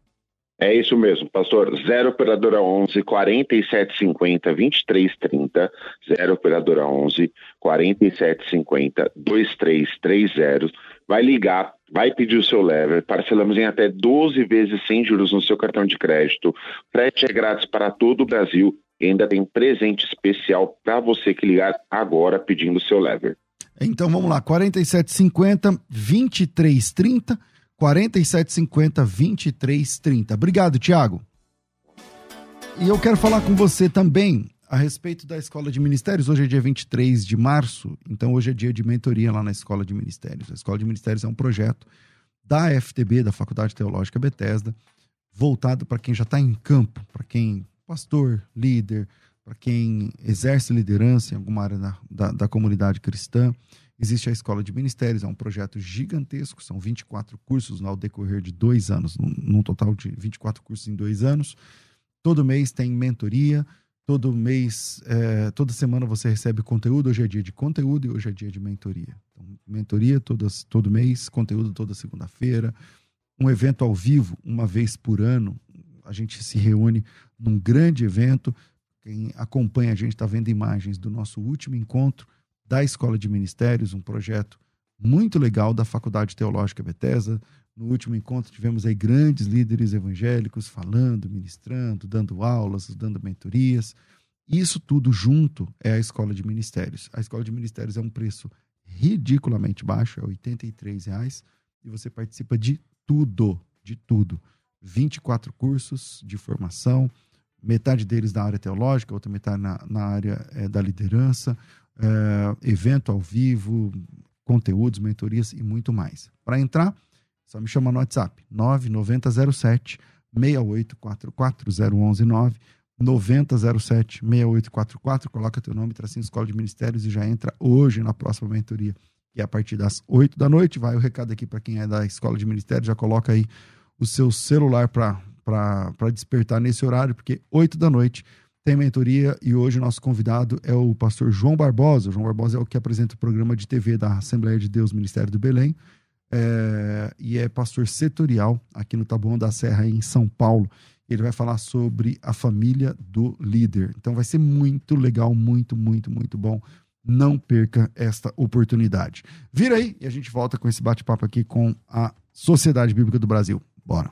É isso mesmo, pastor. 0 operadora 11 4750 2330. 0 operadora 11 4750 2330. Vai ligar, vai pedir o seu lever. Parcelamos em até 12 vezes sem juros no seu cartão de crédito. Frete é grátis para todo o Brasil e ainda tem presente especial para você que ligar agora pedindo o seu lever. Então vamos lá, 4750 2330 4750 2330. Obrigado, Tiago. E eu quero falar com você também a respeito da Escola de Ministérios. Hoje é dia 23 de março, então hoje é dia de mentoria lá na Escola de Ministérios. A Escola de Ministérios é um projeto da FTB, da Faculdade Teológica Bethesda, voltado para quem já está em campo, para quem pastor, líder, para quem exerce liderança em alguma área da, da, da, comunidade cristã. Existe a Escola de Ministérios, é um projeto gigantesco, são 24 cursos ao decorrer de dois anos, num, total de 24 cursos em dois anos. Todo mês tem mentoria, todo mês, é, toda semana você recebe conteúdo. Hoje é dia de conteúdo e hoje é dia de mentoria. Então, mentoria todas, todo mês, conteúdo toda segunda-feira. Um evento ao vivo, uma vez por ano, a gente se reúne num grande evento. Quem acompanha a gente está vendo imagens do nosso último encontro da Escola de Ministérios, um projeto muito legal da Faculdade Teológica Bethesda. No último encontro tivemos aí grandes líderes evangélicos falando, ministrando, dando aulas, dando mentorias. Isso tudo junto é a Escola de Ministérios. A Escola de Ministérios é um preço ridiculamente baixo, é 83 reais, e você participa de tudo, de tudo. 24 cursos de formação, metade deles na área teológica, outra metade na, na área é, da liderança, é, evento ao vivo, conteúdos, mentorias e muito mais. Para entrar, só me chama no WhatsApp, 9907 6844 011 9 9007 6844, coloca teu nome, tracinho Escola de Ministérios e já entra hoje na próxima mentoria, que é a partir das 8 da noite. Vai o recado aqui para quem é da Escola de Ministérios, já coloca aí o seu celular para despertar nesse horário, porque 8 da noite tem mentoria e hoje o nosso convidado é o pastor João Barbosa. O João Barbosa é o que apresenta o programa de TV da Assembleia de Deus Ministério do Belém é, e é pastor setorial aqui no Taboão da Serra, em São Paulo. Ele vai falar sobre a família do líder. Então vai ser muito legal, muito, muito, muito bom. Não perca esta oportunidade. Vira aí e a gente volta com esse bate-papo aqui com a Sociedade Bíblica do Brasil. Bora.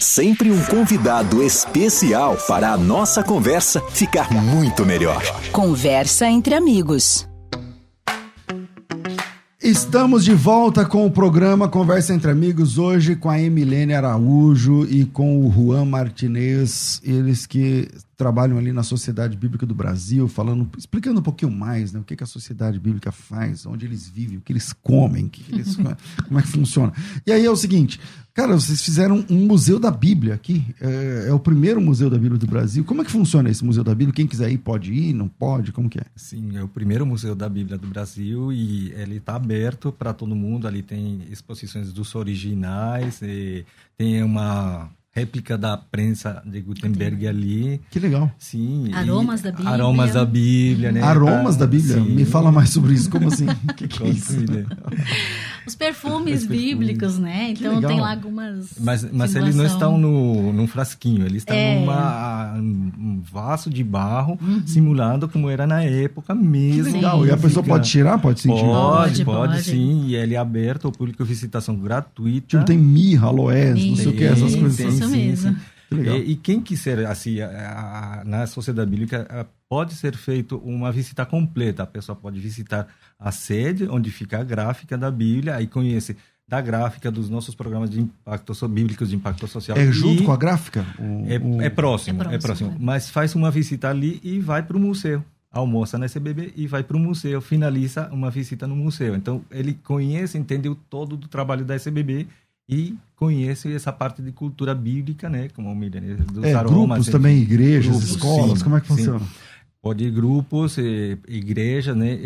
Sempre um convidado especial para a nossa conversa ficar muito melhor. Conversa entre amigos. Estamos de volta com o programa Conversa entre Amigos, hoje com a Emilene Araújo e com o Juan Martinez, eles que trabalham ali na Sociedade Bíblica do Brasil, falando, explicando um pouquinho mais, né, o que, que a Sociedade Bíblica faz, onde eles vivem, o que eles comem, que eles, como é que funciona. E aí é o seguinte, cara, vocês fizeram um museu da Bíblia aqui, é, é, o primeiro museu da Bíblia do Brasil. Como é que funciona esse museu da Bíblia? Quem quiser ir pode ir, não pode? Como que é? Sim, é o primeiro museu da Bíblia do Brasil e ele está aberto para todo mundo. Ali tem exposições dos originais, tem uma réplica da prensa de Gutenberg ali. Que legal. Sim. Aromas da Bíblia. Aromas da Bíblia, né? Aromas da Bíblia? Sim. Me fala mais sobre isso. Como assim? O que, que é isso? Os perfumes bíblicos, né? Então tem lá algumas. Mas, mas eles não estão no, num frasquinho, eles estão é. numa um vaso de barro, uhum. simulando como era na época mesmo. Que legal. E a pessoa pode tirar? Pode sentir? Pode, pode, pode, sim. E ele é aberto ao público, visitação gratuita. Tipo, tem mirra, aloés, não sei o que, essas coisas. Isso mesmo. Sim, sim. E, e, quem quiser, assim, a, a, na sociedade bíblica, pode ser feito uma visita completa. A pessoa pode visitar a sede, onde fica a gráfica da Bíblia, aí conhece da gráfica dos nossos programas de impacto bíblicos de impacto social. É junto com a gráfica? O, é, o... é, próximo, é, próximo, é próximo. É. Mas faz uma visita ali e vai para o museu. Almoça na SBB e vai para o museu, finaliza uma visita no museu. Então, ele conhece, entendeu todo do trabalho da SBB e conhece essa parte de cultura bíblica, né? Como o Miriam, dos é, aromas. Grupos também, igrejas, grupos, escolas, sim, como é que funciona? Sim. Pode grupos, igreja, né?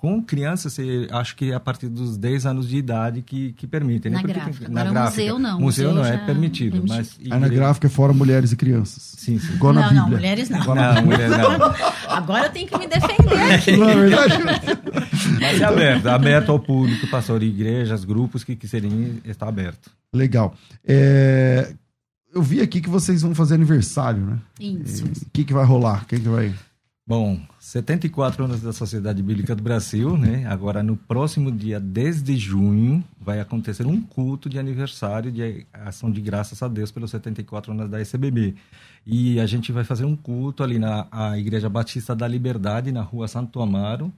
Com crianças, acho que é a partir dos 10 anos de idade que, que permitem. Né? Na gráfica. Na Agora, gráfica. museu não. Museu, museu não é permitido. permitido. Mas igreja... Na gráfica é fora mulheres e crianças. Sim, sim. Igual não, na Bíblia. não, mulheres não. Não, mulher não. Agora eu tenho que me defender aqui. Não, é verdade. Mas é aberto, é aberto ao público, pastor, igrejas, grupos que quiserem, está aberto. Legal. É... Eu vi aqui que vocês vão fazer aniversário, né? Isso. O que, que vai rolar? Quem que vai... Bom, 74 anos da Sociedade Bíblica do Brasil, né? Agora, no próximo dia 10 de junho, vai acontecer um culto de aniversário de ação de graças a Deus pelos 74 anos da SBB. E a gente vai fazer um culto ali na Igreja Batista da Liberdade, na rua Santo Amaro,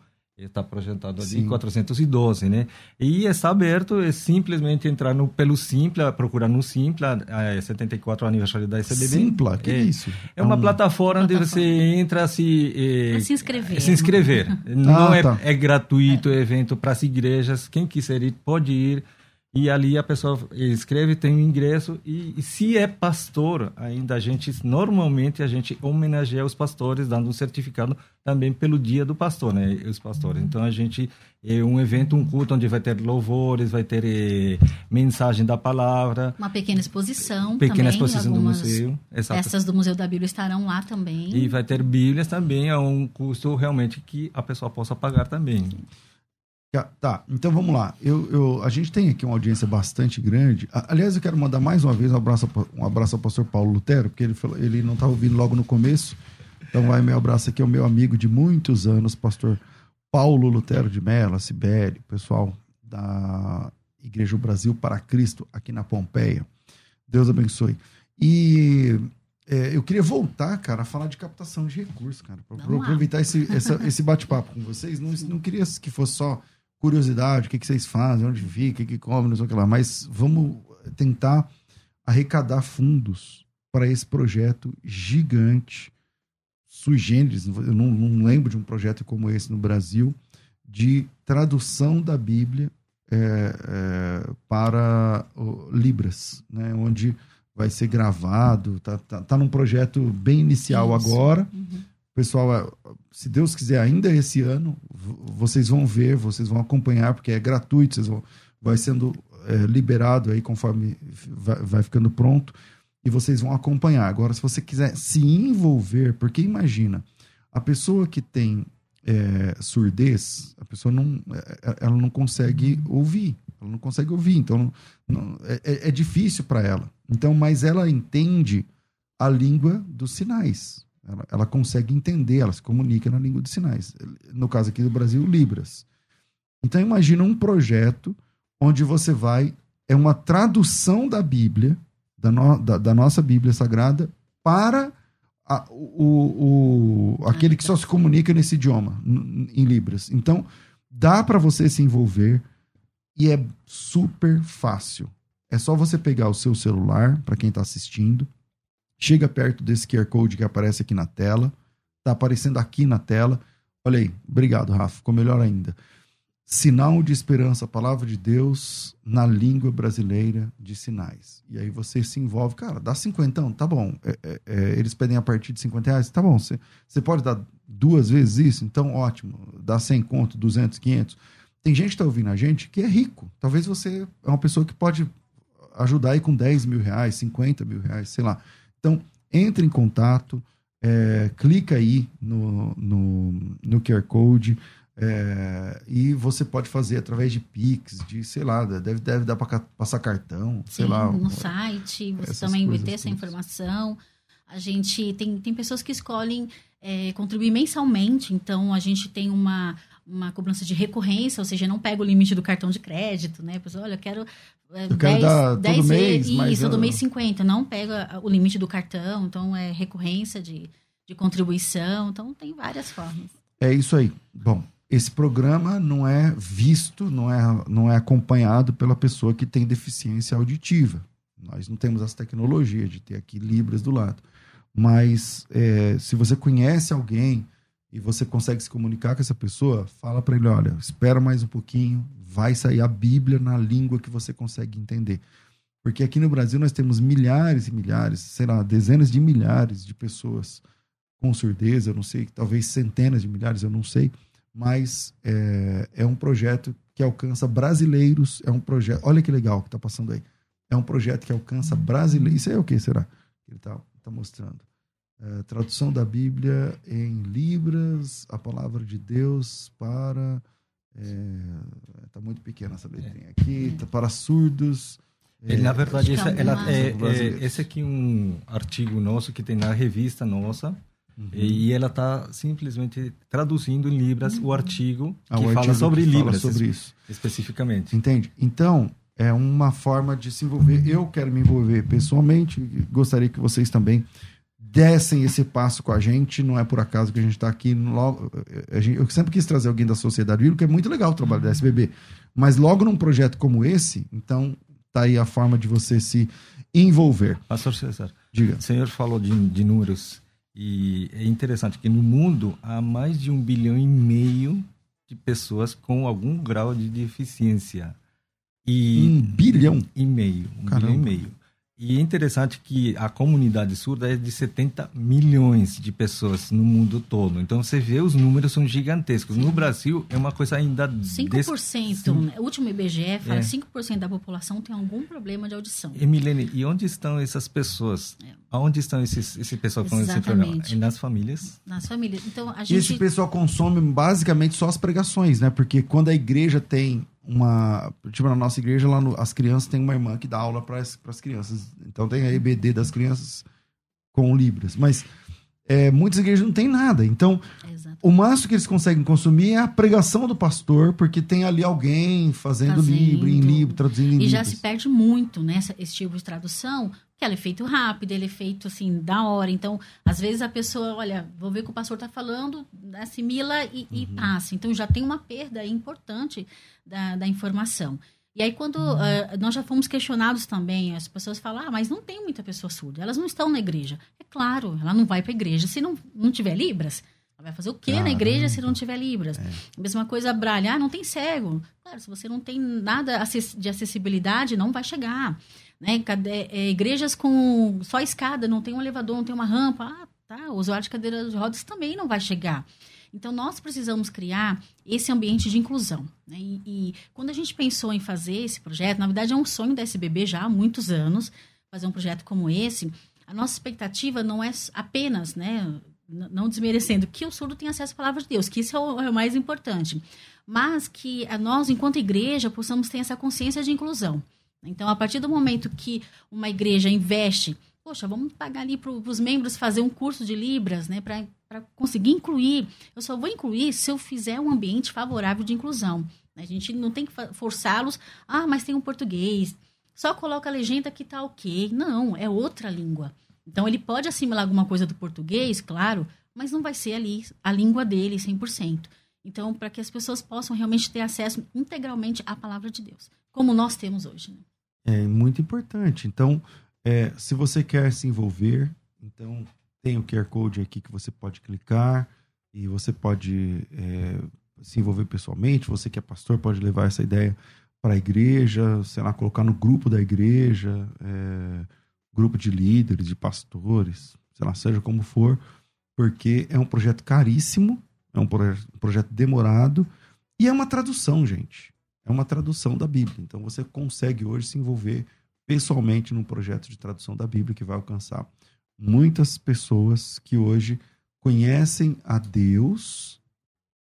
está projetado ali Sim. 412, né? E está aberto, é simplesmente entrar no, pelo Simpla, procurar no Simpla, é 74 aniversário da SBB. Simpla, que é, é isso? É uma é um... plataforma onde você entra se... É, se inscrever. Se inscrever. Não ah, é, tá. é gratuito o evento para as igrejas, quem quiser ir pode ir e ali a pessoa escreve, tem um ingresso e, e, se é pastor, ainda a gente normalmente a gente homenageia os pastores dando um certificado também pelo dia do pastor, né? Os pastores. Então a gente é um evento, um culto onde vai ter louvores, vai ter é, mensagem da palavra, uma pequena exposição, pequena também, exposição do museu, Exato. Essas do Museu da Bíblia estarão lá também. E vai ter Bíblias também a um custo realmente que a pessoa possa pagar também. Sim. Tá, então vamos lá. Eu, eu, a gente tem aqui uma audiência bastante grande. Aliás, eu quero mandar mais uma vez um abraço, um abraço ao pastor Paulo Lutero, porque ele, falou, ele não estava ouvindo logo no começo. Então vai meu abraço aqui ao meu amigo de muitos anos, pastor Paulo Lutero de Mello, Sibeli, pessoal da Igreja Brasil para Cristo, aqui na Pompeia. Deus abençoe. E é, eu queria voltar, cara, a falar de captação de recursos, cara. Para aproveitar esse, esse bate-papo com vocês. Não, não queria que fosse só curiosidade, o que, que vocês fazem, onde fica, o que, que come, não sei o que lá. Mas vamos tentar arrecadar fundos para esse projeto gigante, sui generis, eu não, não, lembro de um projeto como esse no Brasil, de tradução da Bíblia é, é, para Libras, né, onde vai ser gravado, tá, tá, tá num projeto bem inicial Isso. agora, uhum. Pessoal, é, se Deus quiser, ainda esse ano, vocês vão ver, vocês vão acompanhar, porque é gratuito, vocês vão, vai sendo é, liberado aí conforme vai, vai ficando pronto, e vocês vão acompanhar. Agora, se você quiser se envolver, porque imagina, a pessoa que tem é, surdez, a pessoa não, é, é, ela não consegue ouvir, ela não consegue ouvir, então não, é, é difícil para ela. Então, mas ela entende a língua dos sinais. Ela, ela, consegue entender, ela se comunica na língua de sinais. No caso aqui do Brasil, Libras. Então imagina um projeto onde você vai. É uma tradução da Bíblia, da, no, da, da nossa Bíblia Sagrada, para a, o, o, aquele que só se comunica nesse idioma, em Libras. Então, dá para você se envolver e é super fácil. É só você pegar o seu celular, para quem está assistindo, chega perto desse QR Code que aparece aqui na tela. Está aparecendo aqui na tela. Olha aí, obrigado, Rafa. Ficou melhor ainda. Sinal de esperança, palavra de Deus na língua brasileira de sinais. E aí você se envolve, cara, dá 50, tá bom. É, é, é, eles pedem a partir de 50 reais, tá bom. Você, pode dar duas vezes isso? Então, ótimo. Dá 100 conto, 200, 500. Tem gente que está ouvindo a gente que é rico. Talvez você é uma pessoa que pode ajudar aí com 10 mil reais, 50 mil reais, sei lá. Então, entre em contato, é, clica aí no, no, no QR Code é, e você pode fazer através de Pix, de sei lá, deve, deve dar para passar cartão, Sim, sei lá. No site, você também vai ter essa informação. A gente tem, tem pessoas que escolhem é, contribuir mensalmente, então a gente tem uma, uma cobrança de recorrência, ou seja, não pega o limite do cartão de crédito, né? A pessoa, olha, eu quero Eu quero dar todo 10 mês, Isso, mas todo eu- mês 50. Não pega o limite do cartão, então é recorrência de, de contribuição. Então tem várias formas. É isso aí. Bom, esse programa não é visto, não é, não é acompanhado pela pessoa que tem deficiência auditiva. Nós não temos essa tecnologia de ter aqui Libras do lado. Mas é, se você conhece alguém e você consegue se comunicar com essa pessoa, fala para ele: olha, espera mais um pouquinho, vai sair a Bíblia na língua que você consegue entender. Porque aqui no Brasil nós temos milhares e milhares, sei lá, dezenas de milhares de pessoas com surdez, eu não sei, talvez centenas de milhares, eu não sei, mas é, é um projeto que alcança brasileiros, é um projeto, olha que legal que está passando aí, é um projeto que alcança brasileiros, isso é o que será que ele está tá mostrando? É, tradução da Bíblia em Libras, a palavra de Deus para... Está muito pequena essa letrinha aqui, tá para surdos... Ele, na verdade, Acho que esse, ela, é, é, esse aqui é um artigo nosso que tem na revista nossa, Uhum. e ela está simplesmente traduzindo em Libras o artigo Ah, que o fala artigo sobre que fala Libras, sobre isso. especificamente. Entende? Então, é uma forma de se envolver. Eu quero me envolver pessoalmente, gostaria que vocês também dessem esse passo com a gente. Não é por acaso que a gente está aqui. Logo, gente- eu sempre quis trazer alguém da sociedade bíblica, é muito legal o trabalho da SBB. Mas logo num projeto como esse, então tá aí a forma de você se envolver. Pastor César, Diga. o senhor falou de, de números e é interessante que no mundo há mais de um bilhão e meio de pessoas com algum grau de deficiência. E Um bilhão. e meio, um Caramba. bilhão e meio. E é interessante que a comunidade surda é de 70 milhões de pessoas no mundo todo. Então você vê os números são gigantescos. No Brasil é uma coisa ainda 5%, né? o último IBGE fala É. 5% da população tem algum problema de audição. Emilene, e onde estão essas pessoas? É. Aonde estão esses esse pessoal com esse problema? Exatamente. E nas famílias? Nas famílias. Então, a E esse gente. pessoal consome basicamente só as pregações, né? Porque quando a igreja tem uma. Tipo, na nossa igreja, lá no- as crianças têm uma irmã que dá aula para as crianças. Então tem a EBD das crianças com Libras. Mas é, muitas igrejas não têm nada. Então, Exato. o máximo que eles conseguem consumir é a pregação do pastor, porque tem ali alguém fazendo, Fazendo. Libra, em Libra, traduzindo em E já se perde muito, né? Esse tipo de tradução, que ela é feito rápido, ele é feito assim, da hora. Então, às vezes a pessoa, olha, vou ver o que o pastor está falando, assimila e, e Uhum. passa. Então, já tem uma perda importante da, da informação. E aí, quando ah, nós já fomos questionados também, as pessoas falam, ah, mas não tem muita pessoa surda, elas não estão na igreja. É claro, ela não vai para a igreja se não, não tiver Libras. Ela vai fazer o quê na igreja se não tiver Libras? A mesma coisa, Braille, ah, não tem cego. Claro, se você não tem nada de acessibilidade, não vai chegar. Né? É, igrejas com só escada, não tem um elevador, não tem uma rampa. Ah, tá, o usuário de cadeira de rodas também não vai chegar. Então, nós precisamos criar esse ambiente de inclusão. Né? E, e quando a gente pensou em fazer esse projeto, na verdade é um sonho da SBB já há muitos anos, fazer um projeto como esse. A nossa expectativa não é apenas, né, não desmerecendo, que o surdo tenha acesso à palavra de Deus, que isso é o, é o mais importante, mas que nós, enquanto igreja, possamos ter essa consciência de inclusão. Então, a partir do momento que uma igreja investe, poxa, vamos pagar ali para os membros fazer um curso de Libras, né, para conseguir incluir. Eu só vou incluir se eu fizer um ambiente favorável de inclusão. A gente não tem que forçá-los, ah, mas tem um português, só coloca a legenda que tá ok. Não, é outra língua. Então, ele pode assimilar alguma coisa do português, claro, mas não vai ser ali a língua dele 100%. Então, para que as pessoas possam realmente ter acesso integralmente à palavra de Deus, como nós temos hoje. Né? É muito importante. Então, é, se você quer se envolver, então tem o QR Code aqui que você pode clicar e você pode é, se envolver pessoalmente. Você que é pastor pode levar essa ideia para a igreja, sei lá, colocar no grupo da igreja, é, grupo de líderes, de pastores, sei lá, seja como for, porque é um projeto caríssimo, é um proje- um projeto demorado e é uma tradução, gente é uma tradução da Bíblia. Então você consegue hoje se envolver pessoalmente num projeto de tradução da Bíblia que vai alcançar muitas pessoas que hoje conhecem a Deus.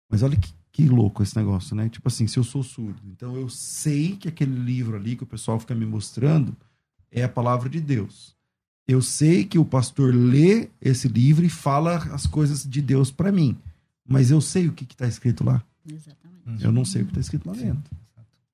Mas olha que, que louco esse negócio, né? Tipo assim, se eu sou surdo, então eu sei que aquele livro ali que o pessoal fica me mostrando é a palavra de Deus. Eu sei que o pastor lê esse livro e fala as coisas de Deus para mim. Mas eu sei o que está escrito lá. Exatamente. Eu não sei o que está escrito lá Sim, dentro.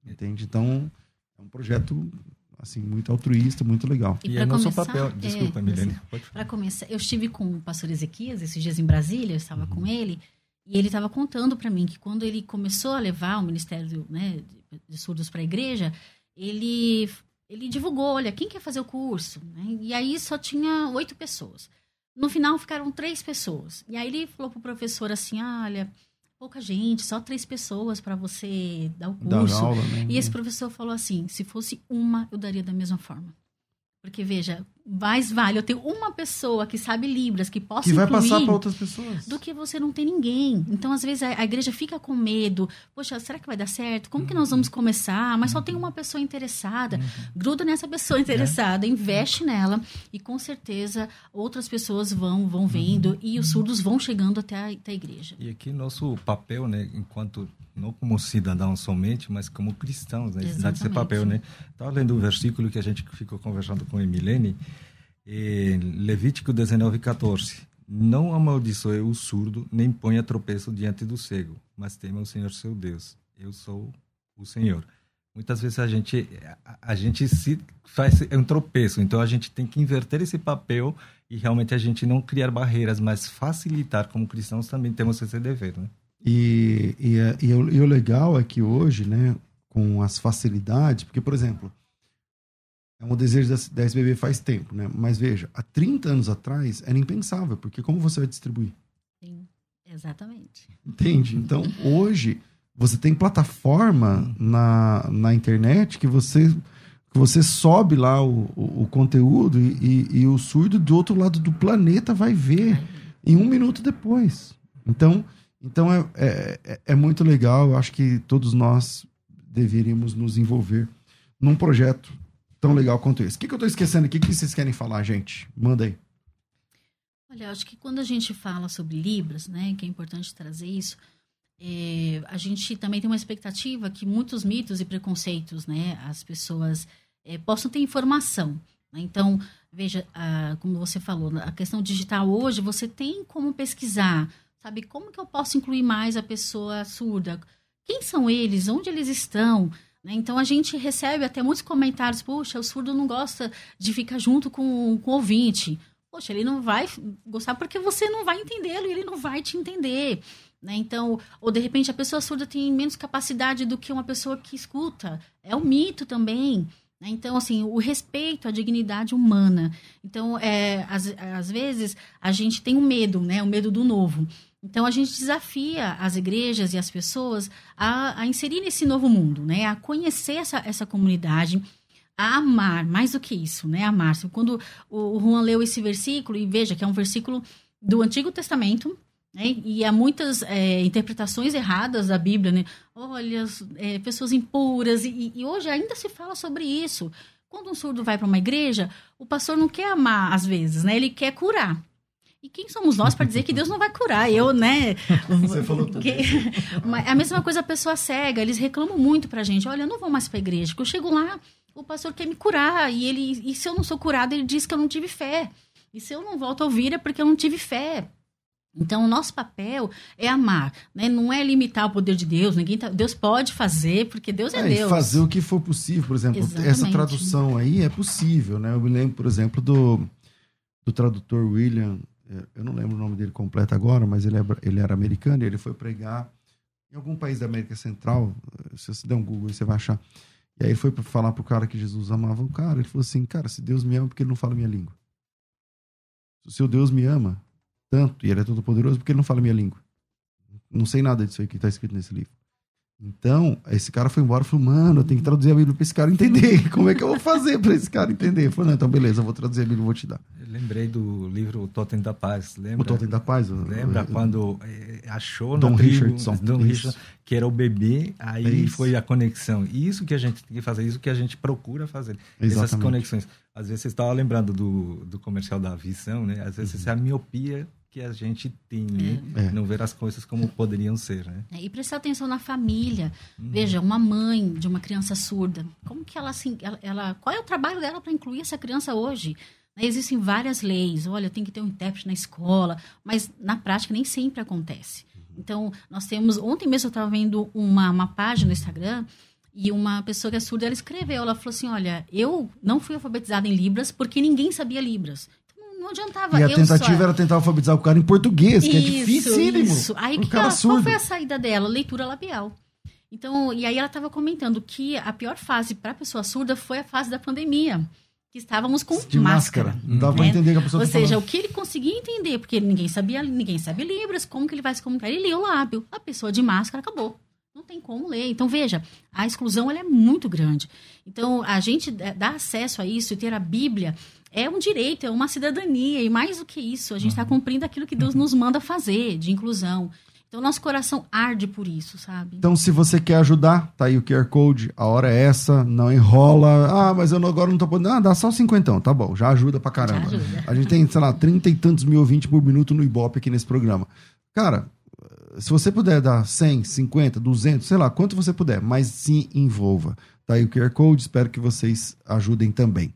Entende? Então, é um projeto assim muito altruísta, muito legal. E, e é nosso papel. Desculpa, é, Milene. Para começar, eu estive com o pastor Ezequias esses dias em Brasília, eu estava uhum. com ele, e ele estava contando para mim que quando ele começou a levar o Ministério né, de Surdos para a igreja, ele, ele divulgou, olha, quem quer fazer o curso? Né? E aí só tinha oito pessoas. No final ficaram três pessoas. E aí ele falou pro professor assim, ah, olha, pouca gente, só três pessoas para você dar o curso. Dar aula, né? E esse professor falou assim: se fosse uma, eu daria da mesma forma. Porque, veja, mais vale eu ter uma pessoa que sabe Libras, que possa Que vai passar para outras pessoas. Do que você não ter ninguém. Então, às vezes, a, a, igreja fica com medo. Poxa, será que vai dar certo? Como uhum. que nós vamos começar? Mas só tem uma pessoa interessada. Uhum. Gruda nessa pessoa interessada, é. investe nela e, com certeza, outras pessoas vão, vão vendo uhum. e os surdos vão chegando até a, até a igreja. E aqui nosso papel, né, enquanto não como cidadãos somente, mas como cristãos, né? Exatamente. Esse papel, né? Estava lendo um versículo que a gente ficou conversando com a Emilene, Levítico 19, 14. Não amaldiçoe o surdo, nem ponha tropeço diante do cego, mas tema o Senhor seu Deus. Eu sou o Senhor. Muitas vezes a gente a, a gente se faz é um tropeço, então a gente tem que inverter esse papel e realmente a gente não criar barreiras, mas facilitar como cristãos também temos esse dever, né? E, e, e, o, e o legal é que hoje, né, com as facilidades, porque, por exemplo, é um desejo da, da SBB faz tempo, né? Mas veja, há 30 anos atrás era impensável, porque como você vai distribuir? Sim, exatamente. Entende? Então, hoje, você tem plataforma na, na internet que você, que você sobe lá o, o, o conteúdo e, e, e, o surdo do outro lado do planeta vai ver em um minuto depois. Então, então é, é, é, é muito legal. Eu acho que todos nós deveríamos nos envolver num projeto tão legal quanto esse. O que, que eu estou esquecendo aqui? O que vocês querem falar, gente? Manda aí. Olha, acho que quando a gente fala sobre Libras, né, que é importante trazer isso, é, a gente também tem uma expectativa que muitos mitos e preconceitos, né, as pessoas é, possam ter informação. Né? Então, veja, a, como você falou, a questão digital hoje, você tem como pesquisar, sabe, como que eu posso incluir mais a pessoa surda? Quem são eles? Onde eles estão? Né? Então a gente recebe até muitos comentários, puxa, o surdo não gosta de ficar junto com, com o ouvinte. Poxa, ele não vai gostar porque você não vai entendê-lo e ele não vai te entender. Né? Então, ou de repente a pessoa surda tem menos capacidade do que uma pessoa que escuta. É um mito também. Né? Então, assim, o respeito à dignidade humana. Então, é, às, às vezes, a gente tem um medo, né? O medo do novo. Então a gente desafia as igrejas e as pessoas a, a inserir nesse novo mundo, né? A conhecer essa, essa comunidade, a amar, mais do que isso, né? Amar. Quando o, o Juan leu esse versículo, e veja que é um versículo do Antigo Testamento, né? E há muitas é, interpretações erradas da Bíblia, né? Olha, é, pessoas impuras, e, e hoje ainda se fala sobre isso. Quando um surdo vai para uma igreja, o pastor não quer amar às vezes, né? Ele quer curar. E quem somos nós para dizer que Deus não vai curar? Eu, né? Você falou tudo. Que... a mesma coisa a pessoa cega, eles reclamam muito pra gente. Olha, eu não vou mais pra igreja, porque eu chego lá, o pastor quer me curar e ele e se eu não sou curado, ele diz que eu não tive fé. E se eu não volto a ouvir é porque eu não tive fé. Então, o nosso papel é amar, né? não é limitar o poder de Deus. Ninguém tá... Deus pode fazer, porque Deus é, é Deus. fazer o que for possível. Por exemplo, Exatamente. essa tradução aí é possível. Né? Eu me lembro, por exemplo, do, do tradutor William é, eu não lembro o nome dele completo agora, mas ele, é, ele era americano e ele foi pregar em algum país da América Central. Se você der um Google, você vai achar. E aí ele foi falar pro cara que Jesus amava o cara. Ele falou assim: Cara, se Deus me ama, porque ele não fala minha língua? Se o seu Deus me ama tanto, e ele é todo poderoso, porque ele não fala minha língua? Não sei nada disso aí que está escrito nesse livro. Então, esse cara foi embora e falou, mano, eu tenho que traduzir a Bíblia para esse cara entender. Como é que eu vou fazer para esse cara entender? Ele falou, não, então beleza, eu vou traduzir a Bíblia e vou te dar. Eu lembrei do livro O Totem da Paz, lembra? O Totem da Paz. Lembra quando eh, achou Dom Richardson, Dom Richardson, que era o bebê, aí é foi a conexão. Isso que a gente tem que fazer, isso que a gente procura fazer. Exatamente. Essas conexões. Às vezes você estava lembrando do, do comercial da visão, né? Às vezes uhum. é a miopia que a gente tem, né? é. não ver as coisas como poderiam ser, né? É, e prestar atenção na família. Uhum. Veja, uma mãe de uma criança surda, como que ela assim, ela, ela qual é o trabalho dela para incluir essa criança hoje? Né, existem várias leis. Olha, tem que ter um intérprete na escola, mas na prática nem sempre acontece. Uhum. Então, nós temos. Ontem mesmo eu estava vendo uma, uma página no Instagram E uma pessoa que é surda, ela escreveu, ela falou assim, olha, eu não fui alfabetizada em Libras porque ninguém sabia Libras. Então, não adiantava. E a tentativa só... era tentar alfabetizar o cara em português, que é Isso, dificílimo. Isso. Aí um que cara ela- surdo. qual foi a saída dela? Leitura labial. Então, e aí ela estava comentando que a pior fase para a pessoa surda foi a fase da pandemia, que estávamos com De máscara. Não dava pra né? entender que a pessoa Ou tá seja, falando. o que ele conseguia entender, porque ninguém sabia, ninguém sabe Libras, como que ele vai se comunicar? Ele leu o lábio. A pessoa de máscara acabou. Não tem como ler. Então, veja, a exclusão ela é muito grande. Então, a gente dar acesso a isso e ter a Bíblia é um direito, é uma cidadania. E mais do que isso, a gente está cumprindo aquilo que Deus nos manda fazer, de inclusão. Então, nosso coração arde por isso, sabe? Então, se você quer ajudar, tá aí o QR Code, a hora é essa, não enrola. Ah, mas eu não- agora não tô podendo. Ah, dá só cinquentão, tá bom, já ajuda pra caramba. Ajuda. A gente tem, sei lá, trinta e tantos mil ouvintes por minuto no Ibope aqui nesse programa. Cara, se você puder dar 100, 50, 200, sei lá, quanto você puder, mas se envolva. Tá aí o QR Code, espero que vocês ajudem também.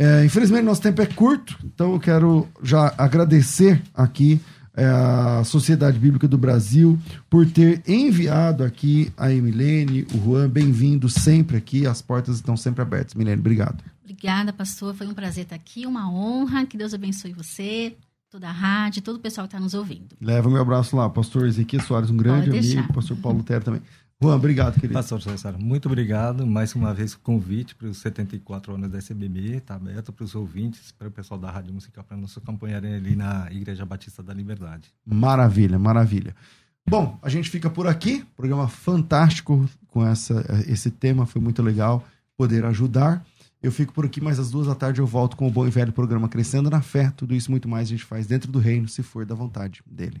É, infelizmente, nosso tempo é curto, então eu quero já agradecer aqui a Sociedade Bíblica do Brasil por ter enviado aqui a Emilene, o Juan, bem-vindo sempre aqui, as portas estão sempre abertas. Milene, obrigado. Obrigada, pastor. Foi um prazer estar aqui, uma honra. Que Deus abençoe você, toda a rádio, todo o pessoal que está nos ouvindo. Leva meu abraço lá, pastor Ezequiel Soares, um grande amigo, pastor Paulo Terra também. Juan, obrigado, querido. Pastor César, muito obrigado. Mais uma vez o convite para os 74 anos da SBB. Está aberto para os ouvintes, para o pessoal da Rádio Musical, para nos acompanharem ali na Igreja Batista da Liberdade. Maravilha, maravilha. Bom, a gente fica por aqui. Programa fantástico com essa, esse tema, foi muito legal poder ajudar. Eu fico por aqui, mas às duas da tarde eu volto com o bom e velho programa Crescendo na Fé. Tudo isso muito mais a gente faz dentro do reino, se for da vontade dele.